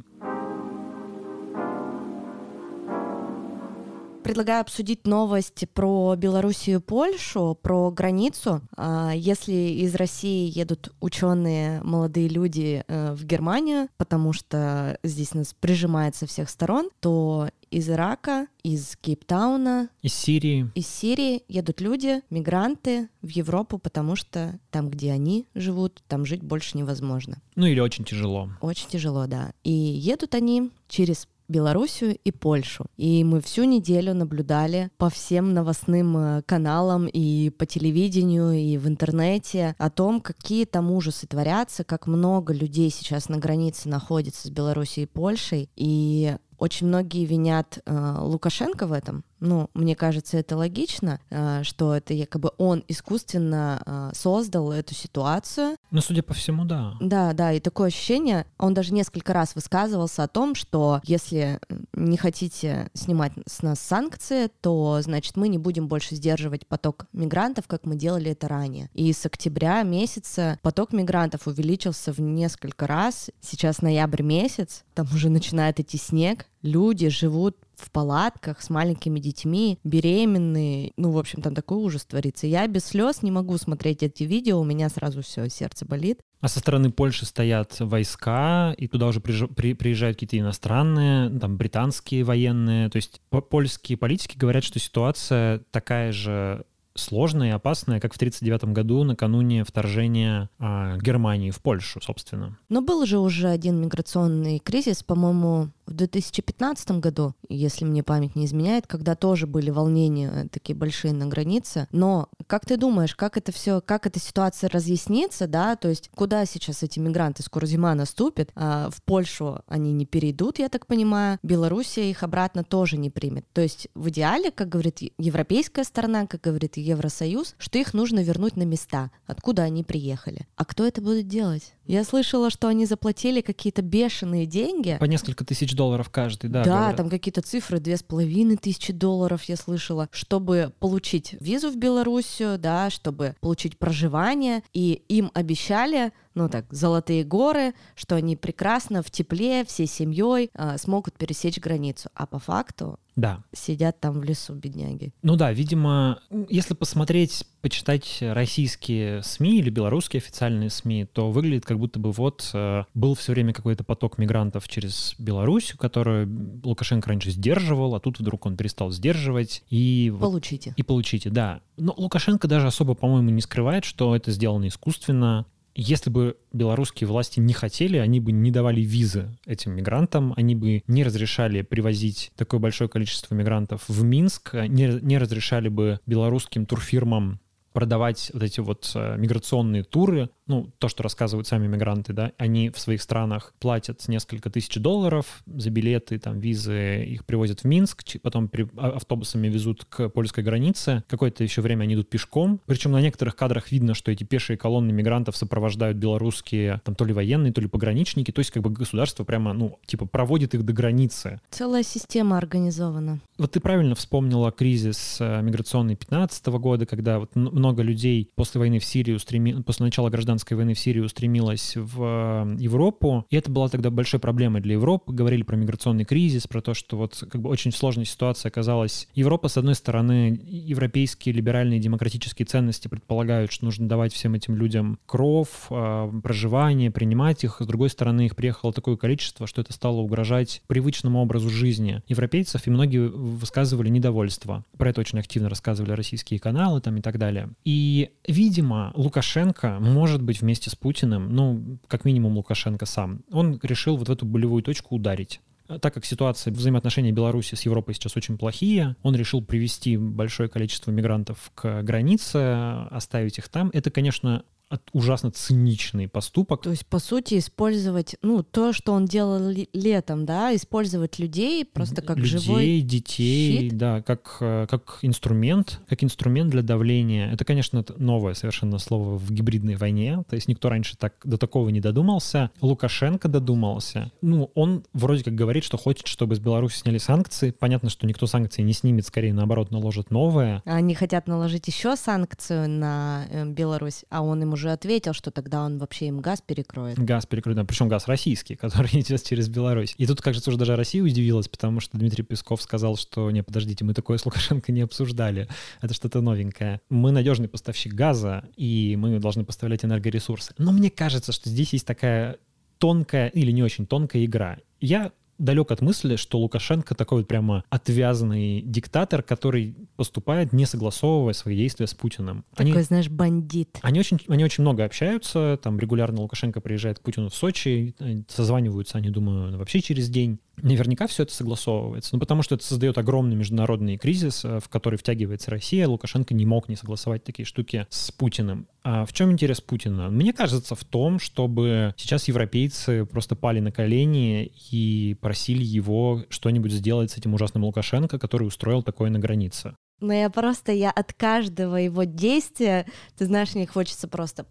Предлагаю обсудить новость про Белоруссию и Польшу, про границу. А, если из России едут ученые, молодые люди э, в Германию, потому что здесь нас прижимает со всех сторон, то из Ирака, из Кейптауна, из Сирии. Из Сирии едут люди, мигранты в Европу, потому что там, где они живут, там жить больше невозможно. Ну или очень тяжело. Очень тяжело, да. И едут они через Белоруссию и Польшу. И мы всю неделю наблюдали по всем новостным э, каналам и по телевидению, и в интернете о том, какие там ужасы творятся, как много людей сейчас на границе находится с Белоруссией и Польшей. И очень многие винят э, Лукашенко в этом. Ну, мне кажется, это логично, э, что это якобы он искусственно э, создал эту ситуацию. Ну, судя по всему, да. Да, да, и такое ощущение, он даже несколько раз высказывался о том, что если не хотите снимать с нас санкции, то, значит, мы не будем больше сдерживать поток мигрантов, как мы делали это ранее. И с октября месяца поток мигрантов увеличился в несколько раз. Сейчас ноябрь месяц, там уже начинает идти снег, люди живут в палатках с маленькими детьми, беременные. Ну, в общем, там такой ужас творится. Я без слез не могу смотреть эти видео, у меня сразу все, сердце болит. А со стороны Польши стоят войска, и туда уже приезжают какие-то иностранные, там, британские военные. То есть польские политики говорят, что ситуация такая же сложная и опасная, как в 1939 году накануне вторжения э, Германии в Польшу, собственно. Но был же уже один миграционный кризис, по-моему, в 2015 году, если мне память не изменяет, когда тоже были волнения э, такие большие на границе. Но как ты думаешь, как это все, как эта ситуация разъяснится, да, то есть куда сейчас эти мигранты, скоро зима наступит, а в Польшу они не перейдут, я так понимаю, Белоруссия их обратно тоже не примет. То есть в идеале, как говорит европейская сторона, как говорит Евросоюз, что их нужно вернуть на места, откуда они приехали. А кто это будет делать? Я слышала, что они заплатили какие-то бешеные деньги. По несколько тысяч долларов каждый, да. Да, говорят. там какие-то цифры, две с половиной тысячи долларов я слышала, чтобы получить визу в Белоруссию, да, чтобы получить проживание, и им обещали ну так, золотые горы, что они прекрасно в тепле, всей семьей э, смогут пересечь границу. А по факту да. сидят там в лесу, бедняги. Ну да, видимо, если посмотреть, почитать российские СМИ или белорусские официальные СМИ, то выглядит как будто бы вот э, был все время какой-то поток мигрантов через Беларусь, которую Лукашенко раньше сдерживал, а тут вдруг он перестал сдерживать. И получите. Вот, и получите, да. Но Лукашенко даже особо, по-моему, не скрывает, что это сделано искусственно. Если бы белорусские власти не хотели, они бы не давали визы этим мигрантам, они бы не разрешали привозить такое большое количество мигрантов в Минск, не, не разрешали бы белорусским турфирмам продавать вот эти вот э, миграционные туры, ну, то, что рассказывают сами мигранты, да, они в своих странах платят несколько тысяч долларов за билеты, там, визы, их привозят в Минск, потом а, автобусами везут к польской границе, какое-то еще время они идут пешком, причем на некоторых кадрах видно, что эти пешие колонны мигрантов сопровождают белорусские, там, то ли военные, то ли пограничники, то есть как бы государство прямо, ну, типа, проводит их до границы. Целая система организована. Вот ты правильно вспомнила кризис э, миграционный 15 года, когда вот много людей после войны в Сирии устреми... после начала гражданской войны в Сирии устремилось в э, Европу, и это была тогда большой проблемой для Европы. Говорили про миграционный кризис, про то, что вот как бы очень сложная ситуация оказалась. Европа, с одной стороны, европейские либеральные демократические ценности предполагают, что нужно давать всем этим людям кров, э, проживание, принимать их. С другой стороны, их приехало такое количество, что это стало угрожать привычному образу жизни европейцев, и многие высказывали недовольство. Про это очень активно рассказывали российские каналы там и так далее. И, видимо, Лукашенко, может быть, вместе с Путиным, ну, как минимум Лукашенко сам, он решил вот в эту болевую точку ударить так как ситуация взаимоотношения Беларуси с Европой сейчас очень плохие, он решил привести большое количество мигрантов к границе, оставить их там. Это, конечно, ужасно циничный поступок. То есть, по сути, использовать, ну, то, что он делал летом, да, использовать людей просто как людей, живой детей, щит? да, как, э, как инструмент, как инструмент для давления. Это, конечно, новое совершенно слово в гибридной войне, то есть никто раньше так до такого не додумался. Лукашенко додумался. Ну, он вроде как говорит, что хочет, чтобы с Беларуси сняли санкции. Понятно, что никто санкции не снимет, скорее наоборот наложит новые. Они хотят наложить еще санкцию на э, Беларусь, а он ему уже ответил, что тогда он вообще им газ перекроет. Газ перекроет, да, причем газ российский, который идет через Беларусь. И тут, кажется, уже даже Россия удивилась, потому что Дмитрий Песков сказал, что не, подождите, мы такое с Лукашенко не обсуждали. Это что-то новенькое. Мы надежный поставщик газа, и мы должны поставлять энергоресурсы. Но мне кажется, что здесь есть такая тонкая или не очень тонкая игра. Я далек от мысли, что Лукашенко такой вот прямо отвязанный диктатор, который поступает, не согласовывая свои действия с Путиным. Такой, они, знаешь, бандит. Они очень, они очень много общаются, там регулярно Лукашенко приезжает к Путину в Сочи, созваниваются они, думаю, вообще через день. Наверняка все это согласовывается. Ну, потому что это создает огромный международный кризис, э, в который втягивается Россия. Лукашенко не мог не согласовать такие штуки с Путиным. А в чем интерес Путина? Мне кажется, в том, чтобы сейчас европейцы просто пали на колени и просили его что-нибудь сделать с этим ужасным Лукашенко, который устроил такое на границе. Ну, я просто, я от каждого его действия, ты знаешь, мне хочется просто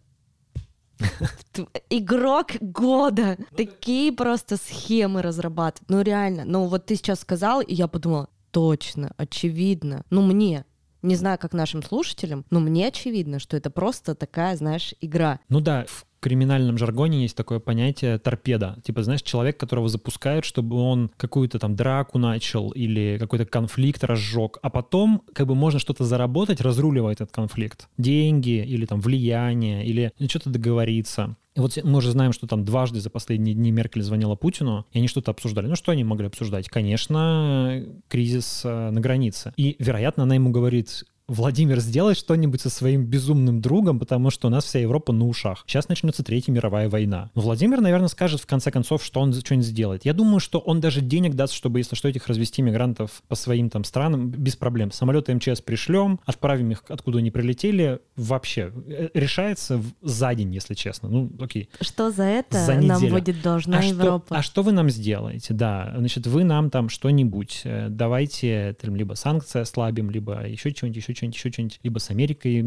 Игрок года. Такие просто схемы разрабатывать. Ну реально. Ну вот ты сейчас сказал, и я подумала, точно, очевидно. Ну мне, не знаю, как нашим слушателям, но мне очевидно, что это просто такая, знаешь, игра. Ну да, в криминальном жаргоне есть такое понятие торпеда. Типа, знаешь, человек, которого запускают, чтобы он какую-то там драку начал или какой-то конфликт разжег, а потом как бы можно что-то заработать, разруливая этот конфликт. Деньги или там влияние или что-то договориться. И вот мы уже знаем, что там дважды за последние дни Меркель звонила Путину, и они что-то обсуждали. Ну, что они могли обсуждать? Конечно, кризис э, на границе. И, вероятно, она ему говорит, Владимир, сделай что-нибудь со своим безумным другом, потому что у нас вся Европа на ушах. Сейчас начнется Третья мировая война. Но Владимир, наверное, скажет в конце концов, что он что-нибудь сделает. Я думаю, что он даже денег даст, чтобы, если что, этих развести мигрантов по своим там странам без проблем. Самолеты МЧС пришлем, отправим их, откуда они прилетели. Вообще, э, решается за день, если честно. Ну, окей. Что за это за нам будет должна а Европа? Что, а что вы нам сделаете? Да, значит, вы нам там что-нибудь, э, давайте там, либо санкции ослабим, либо еще что-нибудь, еще что-нибудь, еще что-нибудь, либо с Америкой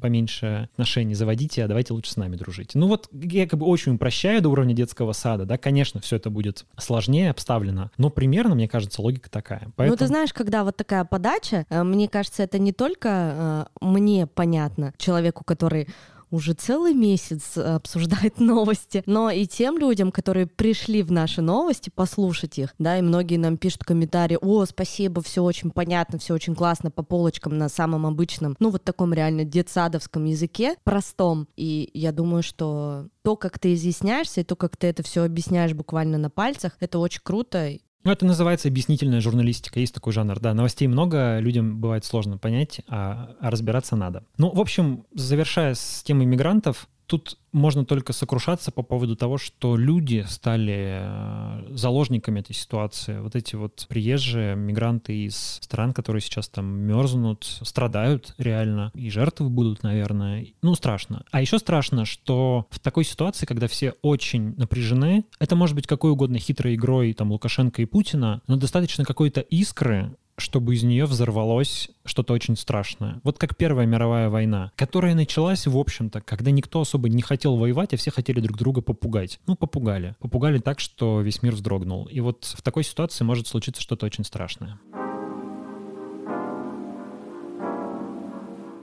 поменьше отношений заводите, а давайте лучше с нами дружите. Ну вот я как бы очень упрощаю до уровня детского сада, да, конечно, все это будет сложнее обставлено, но примерно, мне кажется, логика такая. Поэтому... Ну ты знаешь, когда вот такая подача, э, мне кажется, это не только э, мне понятно, человеку, который уже целый месяц э, обсуждает новости, но и тем людям, которые пришли в наши новости, послушать их, да, и многие нам пишут комментарии, о, спасибо, все очень понятно, все очень классно по полочкам на самом обычном, ну вот таком реально детсадовском языке, простом, и я думаю, что то, как ты изъясняешься, и то, как ты это все объясняешь буквально на пальцах, это очень круто, ну, это называется объяснительная журналистика. Есть такой жанр. Да, новостей много, людям бывает сложно понять, а, а разбираться надо. Ну, в общем, завершая с темой мигрантов, тут можно только сокрушаться по поводу того, что люди стали э, заложниками этой ситуации. Вот эти вот приезжие мигранты из стран, которые сейчас там мерзнут, страдают реально, и жертвы будут, наверное. Ну, страшно. А еще страшно, что в такой ситуации, когда все очень напряжены, это может быть какой угодно хитрой игрой там Лукашенко и Путина, но достаточно какой-то искры, чтобы из нее взорвалось что-то очень страшное. Вот как Первая мировая война, которая началась, в общем-то, когда никто особо не хотел воевать, а все хотели друг друга попугать. Ну, попугали. Попугали так, что весь мир вздрогнул. И вот в такой ситуации может случиться что-то очень страшное.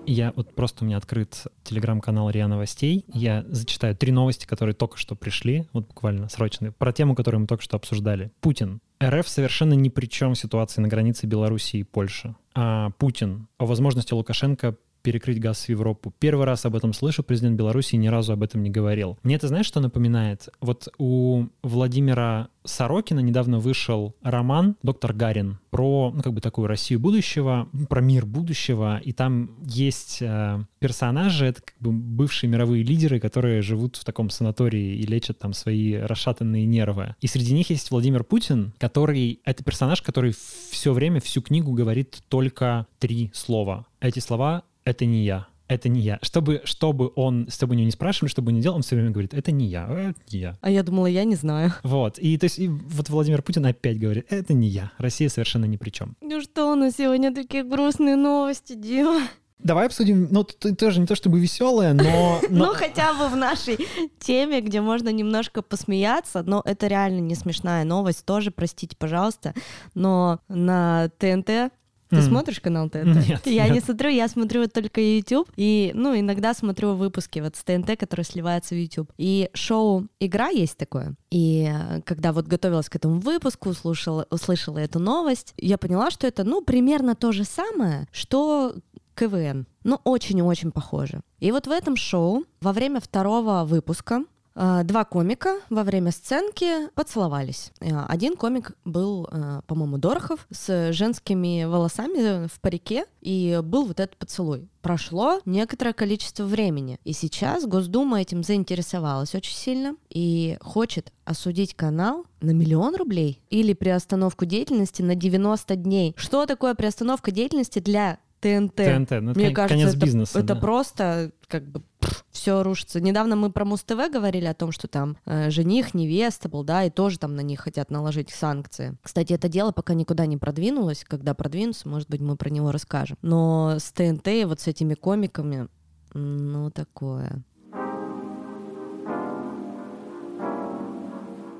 Я вот просто у меня открыт телеграм-канал РИА Новостей. Я зачитаю три новости, которые только что пришли, вот буквально срочные, про тему, которую мы только что обсуждали. Путин. РФ совершенно ни при чем в ситуации на границе Белоруссии и Польши. А Путин о возможности Лукашенко перекрыть газ в Европу. Первый раз об этом слышу, президент Беларуси ни разу об этом не говорил. Мне это знаешь, что напоминает? Вот у Владимира Сорокина недавно вышел роман «Доктор Гарин» про, ну, как бы такую Россию будущего, про мир будущего, и там есть э, персонажи, это как бы бывшие мировые лидеры, которые живут в таком санатории и лечат там свои расшатанные нервы. И среди них есть Владимир Путин, который, это персонаж, который все время, всю книгу говорит только три слова. Эти слова это не я. Это не я. Чтобы, чтобы он, чтобы у него не спрашивали, чтобы он не делал, он все время говорит, это не я, это не я. А я думала, я не знаю. Вот. И то есть и вот Владимир Путин опять говорит, это не я. Россия совершенно ни при чем. Ну что у нас сегодня такие грустные новости, Дима? Давай обсудим, ну, ты тоже не то чтобы веселая, но, но... Ну, хотя бы в нашей теме, где можно немножко посмеяться, но это реально не смешная новость, тоже простите, пожалуйста, но на ТНТ ты смотришь канал ТНТ? Нет. Я не смотрю, я смотрю только YouTube. И, ну, иногда смотрю выпуски вот с ТНТ, которые сливаются в YouTube. И шоу «Игра» есть такое. И э, когда вот готовилась к этому выпуску, услышала, услышала эту новость, я поняла, что это, ну, примерно то же самое, что КВН. Ну, очень-очень похоже. И вот в этом шоу во время второго выпуска два комика во время сценки поцеловались. А, один комик был, а, по-моему, Дорохов с женскими волосами в парике, и был вот этот поцелуй. Прошло некоторое количество времени, и сейчас Госдума этим заинтересовалась очень сильно и хочет осудить канал на миллион рублей или приостановку деятельности на 90 дней. Что такое приостановка деятельности для ТНТ. ТНТ, ну, Мне кон- кажется, конец это, бизнеса. Это да. просто как бы все рушится. Недавно мы про Муз-ТВ говорили о том, что там э, жених, невеста был, да, и тоже там на них хотят наложить санкции. Кстати, это дело пока никуда не продвинулось. Когда продвинутся, может быть, мы про него расскажем. Но с ТНТ и вот с этими комиками, ну, такое.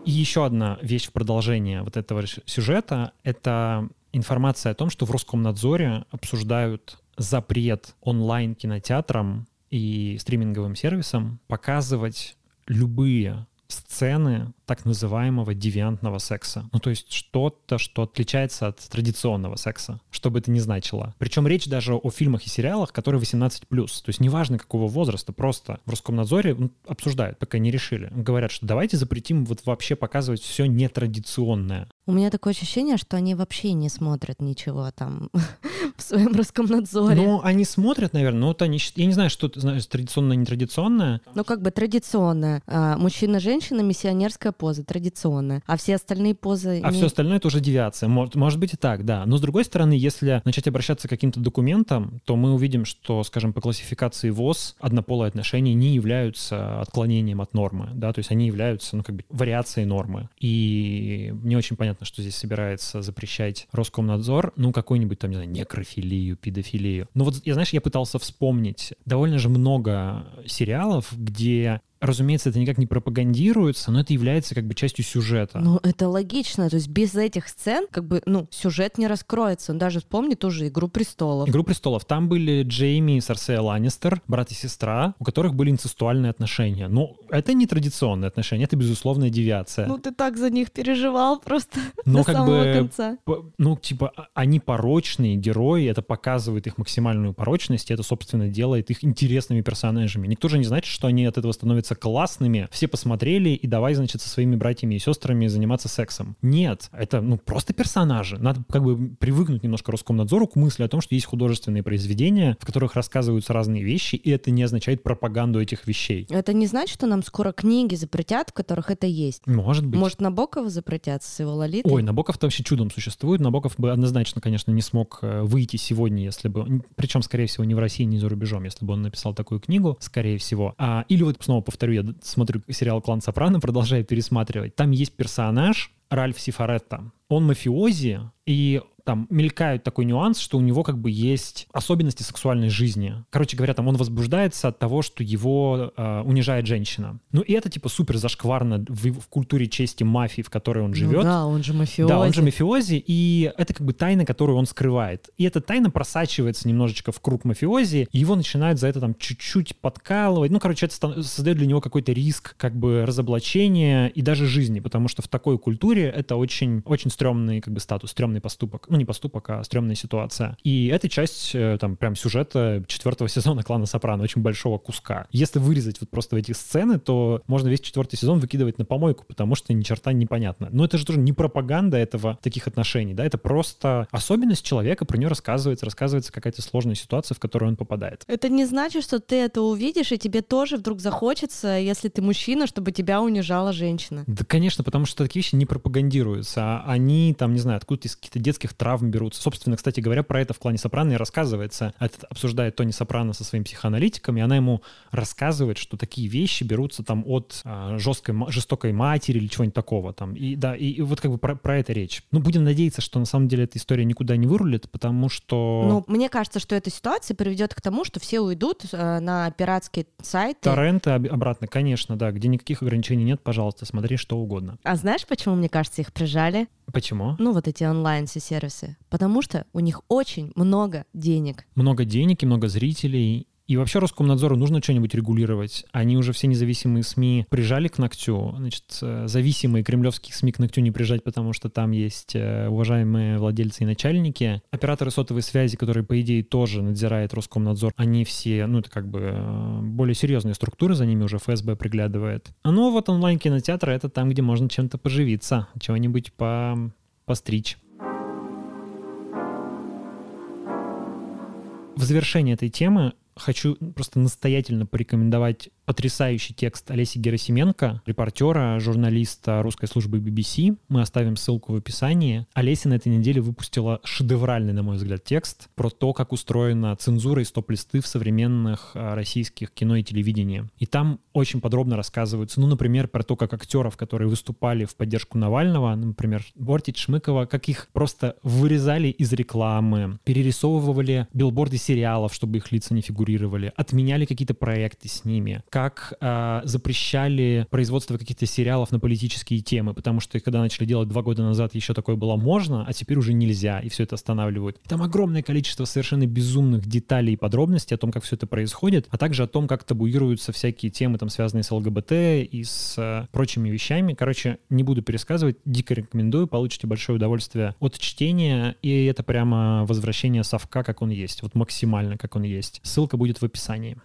И еще одна вещь в продолжение вот этого сюжета — это информация о том, что в Роскомнадзоре обсуждают запрет онлайн-кинотеатрам и стриминговым сервисам показывать любые сцены так называемого девиантного секса. Ну, то есть что-то, что отличается от традиционного секса, что бы это ни значило. Причем речь даже о фильмах и сериалах, которые 18+. То есть неважно какого возраста, просто в Роскомнадзоре обсуждают, пока не решили. Говорят, что давайте запретим вот вообще показывать все нетрадиционное. У меня такое ощущение, что они вообще не смотрят ничего там в своем Роскомнадзоре. Ну, они смотрят, наверное, но вот они... Я не знаю, что знаешь, традиционное, нетрадиционное. Ну, как бы традиционное. А, мужчина-женщина, миссионерская поза, традиционная. А все остальные позы... А не... все остальное — это уже девиация. Может, может быть и так, да. Но, с другой стороны, если начать обращаться к каким-то документам, то мы увидим, что, скажем, по классификации ВОЗ однополые отношения не являются отклонением от нормы, да, то есть они являются, ну, как бы вариацией нормы. И не очень понятно, понятно, что здесь собирается запрещать Роскомнадзор, ну, какую-нибудь там, не знаю, некрофилию, педофилию. Но вот, я, знаешь, я пытался вспомнить довольно же много сериалов, где разумеется, это никак не пропагандируется, но это является как бы частью сюжета. Ну, это логично. То есть без этих сцен как бы, ну, сюжет не раскроется. Он даже вспомни тоже «Игру престолов». «Игру престолов». Там были Джейми и Сарсея Ланнистер, брат и сестра, у которых были инцестуальные отношения. Ну, это не традиционные отношения, это безусловная девиация. Ну, ты так за них переживал просто но до как самого бы, конца. Ну, типа, а, они порочные герои, это показывает их максимальную порочность, и это, собственно, делает их интересными персонажами. Никто же не значит, что они от этого становятся становятся классными, все посмотрели, и давай, значит, со своими братьями и сестрами заниматься сексом. Нет, это, ну, просто персонажи. Надо как бы привыкнуть немножко Роскомнадзору к мысли о том, что есть художественные произведения, в которых рассказываются разные вещи, и это не означает пропаганду этих вещей. Это не значит, что нам скоро книги запретят, в которых это есть? Может быть. Может, Набокова запретят с его Лолитой? Ой, Набоков-то вообще чудом существует. Набоков бы однозначно, конечно, не смог э, выйти сегодня, если бы... Причем, скорее всего, не в России, не за рубежом, если бы он написал такую книгу, скорее всего. А, или вот, снова повторю, я смотрю сериал «Клан Сопрано», продолжаю пересматривать. Там есть персонаж, Ральф Сифаретта. Он мафиози, и там мелькает такой нюанс, что у него как бы есть особенности сексуальной жизни. Короче говоря, там он возбуждается от того, что его э, унижает женщина. Ну и это типа супер зашкварно в, в культуре чести мафии, в которой он живет. Ну, да, он же мафиози. Да, он же мафиози, и это как бы тайна, которую он скрывает. И эта тайна просачивается немножечко в круг мафиози, и его начинают за это там чуть-чуть подкалывать. Ну, короче, это создает для него какой-то риск как бы разоблачения и даже жизни, потому что в такой культуре это очень, очень стрёмный как бы статус, стрёмный поступок ну не поступок, а стрёмная ситуация. И это часть э, там прям сюжета четвертого сезона клана Сопрано, очень большого куска. Если вырезать вот просто эти сцены, то можно весь четвертый сезон выкидывать на помойку, потому что ни черта непонятно. Но это же тоже не пропаганда этого, таких отношений, да, это просто особенность человека, про нее рассказывается, рассказывается какая-то сложная ситуация, в которую он попадает. Это не значит, что ты это увидишь, и тебе тоже вдруг захочется, если ты мужчина, чтобы тебя унижала женщина. Да, конечно, потому что такие вещи не пропагандируются, а они там, не знаю, откуда-то из каких-то детских травм берутся. Собственно, кстати говоря, про это в клане Сопрано и рассказывается. Это обсуждает Тони Сопрано со своим психоаналитиком, и она ему рассказывает, что такие вещи берутся там от а, жесткой, жестокой матери или чего-нибудь такого там. И да, и, и вот как бы про, про это речь. Ну, будем надеяться, что на самом деле эта история никуда не вырулит, потому что... Ну, мне кажется, что эта ситуация приведет к тому, что все уйдут э, на пиратские сайты. Торренты обратно, конечно, да, где никаких ограничений нет, пожалуйста, смотри что угодно. А знаешь, почему, мне кажется, их прижали? Почему? Ну, вот эти онлайн сервисы. Потому что у них очень много денег. Много денег и много зрителей, и вообще Роскомнадзору нужно что-нибудь регулировать. Они уже все независимые СМИ прижали к ногтю. Значит, э, зависимые кремлевские СМИ к ногтю не прижать, потому что там есть э, уважаемые владельцы и начальники. Операторы сотовой связи, которые, по идее, тоже надзирает Роскомнадзор, они все, ну, это как бы э, более серьезные структуры, за ними уже ФСБ приглядывает. А ну вот онлайн-кинотеатры — это там, где можно чем-то поживиться, чего-нибудь по постричь. В завершение этой темы хочу просто настоятельно порекомендовать потрясающий текст Олеси Герасименко, репортера, журналиста русской службы BBC. Мы оставим ссылку в описании. Олеся на этой неделе выпустила шедевральный, на мой взгляд, текст про то, как устроена цензура и стоп-листы в современных а, российских кино и телевидении. И там очень подробно рассказываются, ну, например, про то, как актеров, которые выступали в поддержку Навального, например, Бортич, Шмыкова, как их просто вырезали из рекламы, перерисовывали билборды сериалов, чтобы их лица не фигурировали, отменяли какие-то проекты с ними, как э, запрещали производство каких-то сериалов на политические темы, потому что когда начали делать два года назад, еще такое было можно, а теперь уже нельзя, и все это останавливают. Там огромное количество совершенно безумных деталей и подробностей о том, как все это происходит, а также о том, как табуируются всякие темы, там, связанные с ЛГБТ и с э, прочими вещами. Короче, не буду пересказывать, дико рекомендую, получите большое удовольствие от чтения, и это прямо возвращение совка, как он есть, вот максимально, как он есть. Ссылка будет в описании.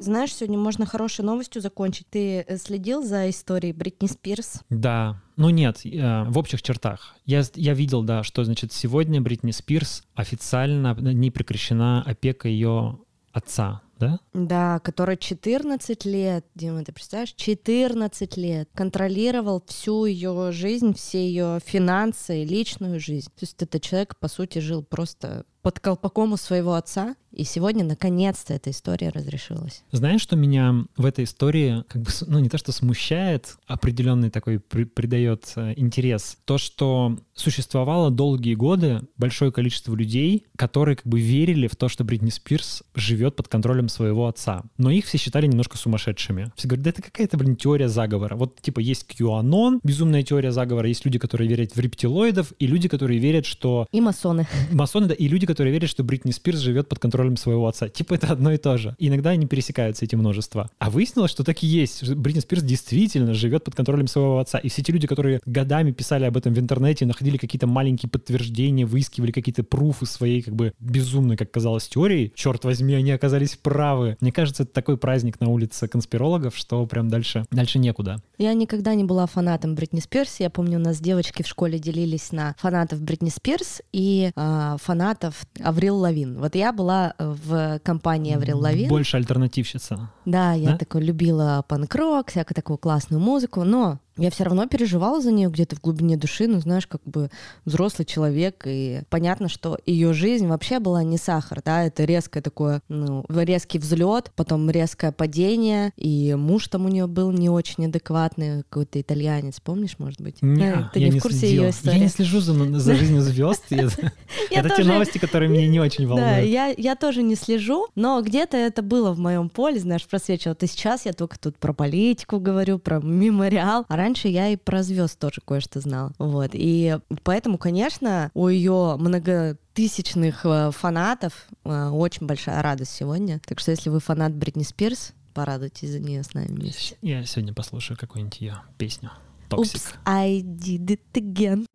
Знаешь, сегодня можно хорошей новостью закончить. Ты э, следил за историей Бритни Спирс? Да. Ну нет, э, в общих чертах. Я, я видел, да, что, значит, сегодня Бритни Спирс официально не прекращена опека ее отца, да? Да, который 14 лет, Дима, ты представляешь, 14 лет контролировал всю ее жизнь, все ее финансы, личную жизнь. То есть этот человек, по сути, жил просто под колпаком у своего отца, и сегодня, наконец-то, эта история разрешилась. Знаешь, что меня в этой истории, как бы, ну, не то, что смущает, определенный такой при, придает э, интерес, то, что существовало долгие годы большое количество людей, которые как бы верили в то, что Бритни Спирс живет под контролем своего отца. Но их все считали немножко сумасшедшими. Все говорят, да это какая-то, блин, теория заговора. Вот, типа, есть QAnon, безумная теория заговора, есть люди, которые верят в рептилоидов, и люди, которые верят, что... И масоны. Масоны, да, и люди, которые которые верят, что Бритни Спирс живет под контролем своего отца. Типа это одно и то же. иногда они пересекаются, эти множества. А выяснилось, что так и есть. Бритни Спирс действительно живет под контролем своего отца. И все те люди, которые годами писали об этом в интернете, находили какие-то маленькие подтверждения, выискивали какие-то пруфы своей как бы безумной, как казалось, теории, черт возьми, они оказались правы. Мне кажется, это такой праздник на улице конспирологов, что прям дальше, дальше некуда. Я никогда не была фанатом Бритни Спирс. Я помню, у нас девочки в школе делились на фанатов Бритни Спирс и э, фанатов Аврил Лавин. Вот я была в компании Аврил Лавин. Больше альтернативщица. Да, я да? такой любила панк-рок, всякую такую классную музыку, но я все равно переживала за нее где-то в глубине души, ну, знаешь, как бы взрослый человек, и понятно, что ее жизнь вообще была не сахар, да, это резкое такое, ну, резкий взлет, потом резкое падение, и муж там у нее был не очень адекватный, какой-то итальянец, помнишь, может быть? Не, да, ты я не, не в курсе ее истории? Я не слежу за, за жизнью звезд, это те новости, которые меня не очень волнуют. Да, я тоже не слежу, но где-то это было в моем поле, знаешь, просвечивало. И сейчас я только тут про политику говорю, про мемориал, а раньше я и про звезд тоже кое-что знала. Вот. И поэтому, конечно, у ее много тысячных э, фанатов э, очень большая радость сегодня. Так что если вы фанат Бритни Спирс, порадуйтесь за нее с нами вместе. Я сегодня послушаю какую-нибудь ее песню. Toxic. Oops, I did it again.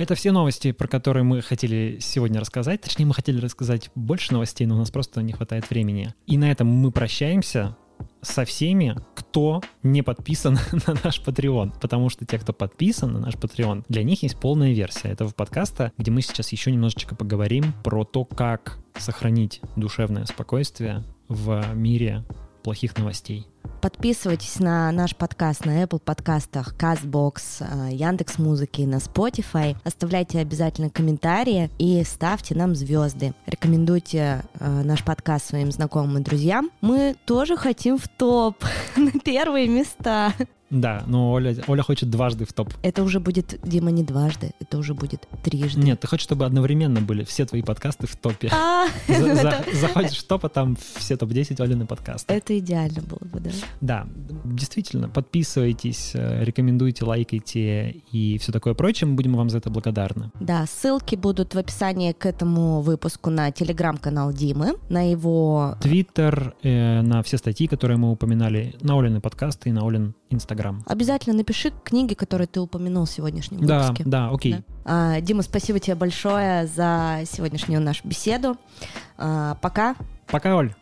Это все новости, про которые мы хотели сегодня рассказать. Точнее, мы хотели рассказать больше новостей, но у нас просто не хватает времени. И на этом мы прощаемся со всеми, кто не подписан на наш Patreon. Потому что те, кто подписан на наш Patreon, для них есть полная версия этого подкаста, где мы сейчас еще немножечко поговорим про то, как сохранить душевное спокойствие в мире плохих новостей. Подписывайтесь на наш подкаст на Apple подкастах, CastBox, Яндекс Музыки, на Spotify. Оставляйте обязательно комментарии и ставьте нам звезды. Рекомендуйте э, наш подкаст своим знакомым и друзьям. Мы тоже хотим в топ на первые места. Да, но Оля, Оля хочет дважды в топ. Это уже будет, Дима, не дважды, это уже будет трижды. Нет, ты хочешь, чтобы одновременно были все твои подкасты в топе. А, заходишь в топ, а там все топ-10 Олины подкасты. Это идеально было бы, да? Да, действительно, подписывайтесь, э, рекомендуйте, лайкайте и все такое прочее, мы будем вам за это благодарны. Да, ссылки будут в описании к этому выпуску на телеграм-канал Димы, на его... Твиттер, э, на все статьи, которые мы упоминали, на Олины подкасты и на Олин Инстаграм. Обязательно напиши книги, которые ты упомянул в сегодняшнем да, выпуске. Да, окей. Да. А, Дима, спасибо тебе большое за сегодняшнюю нашу беседу. А, пока. Пока, Оль.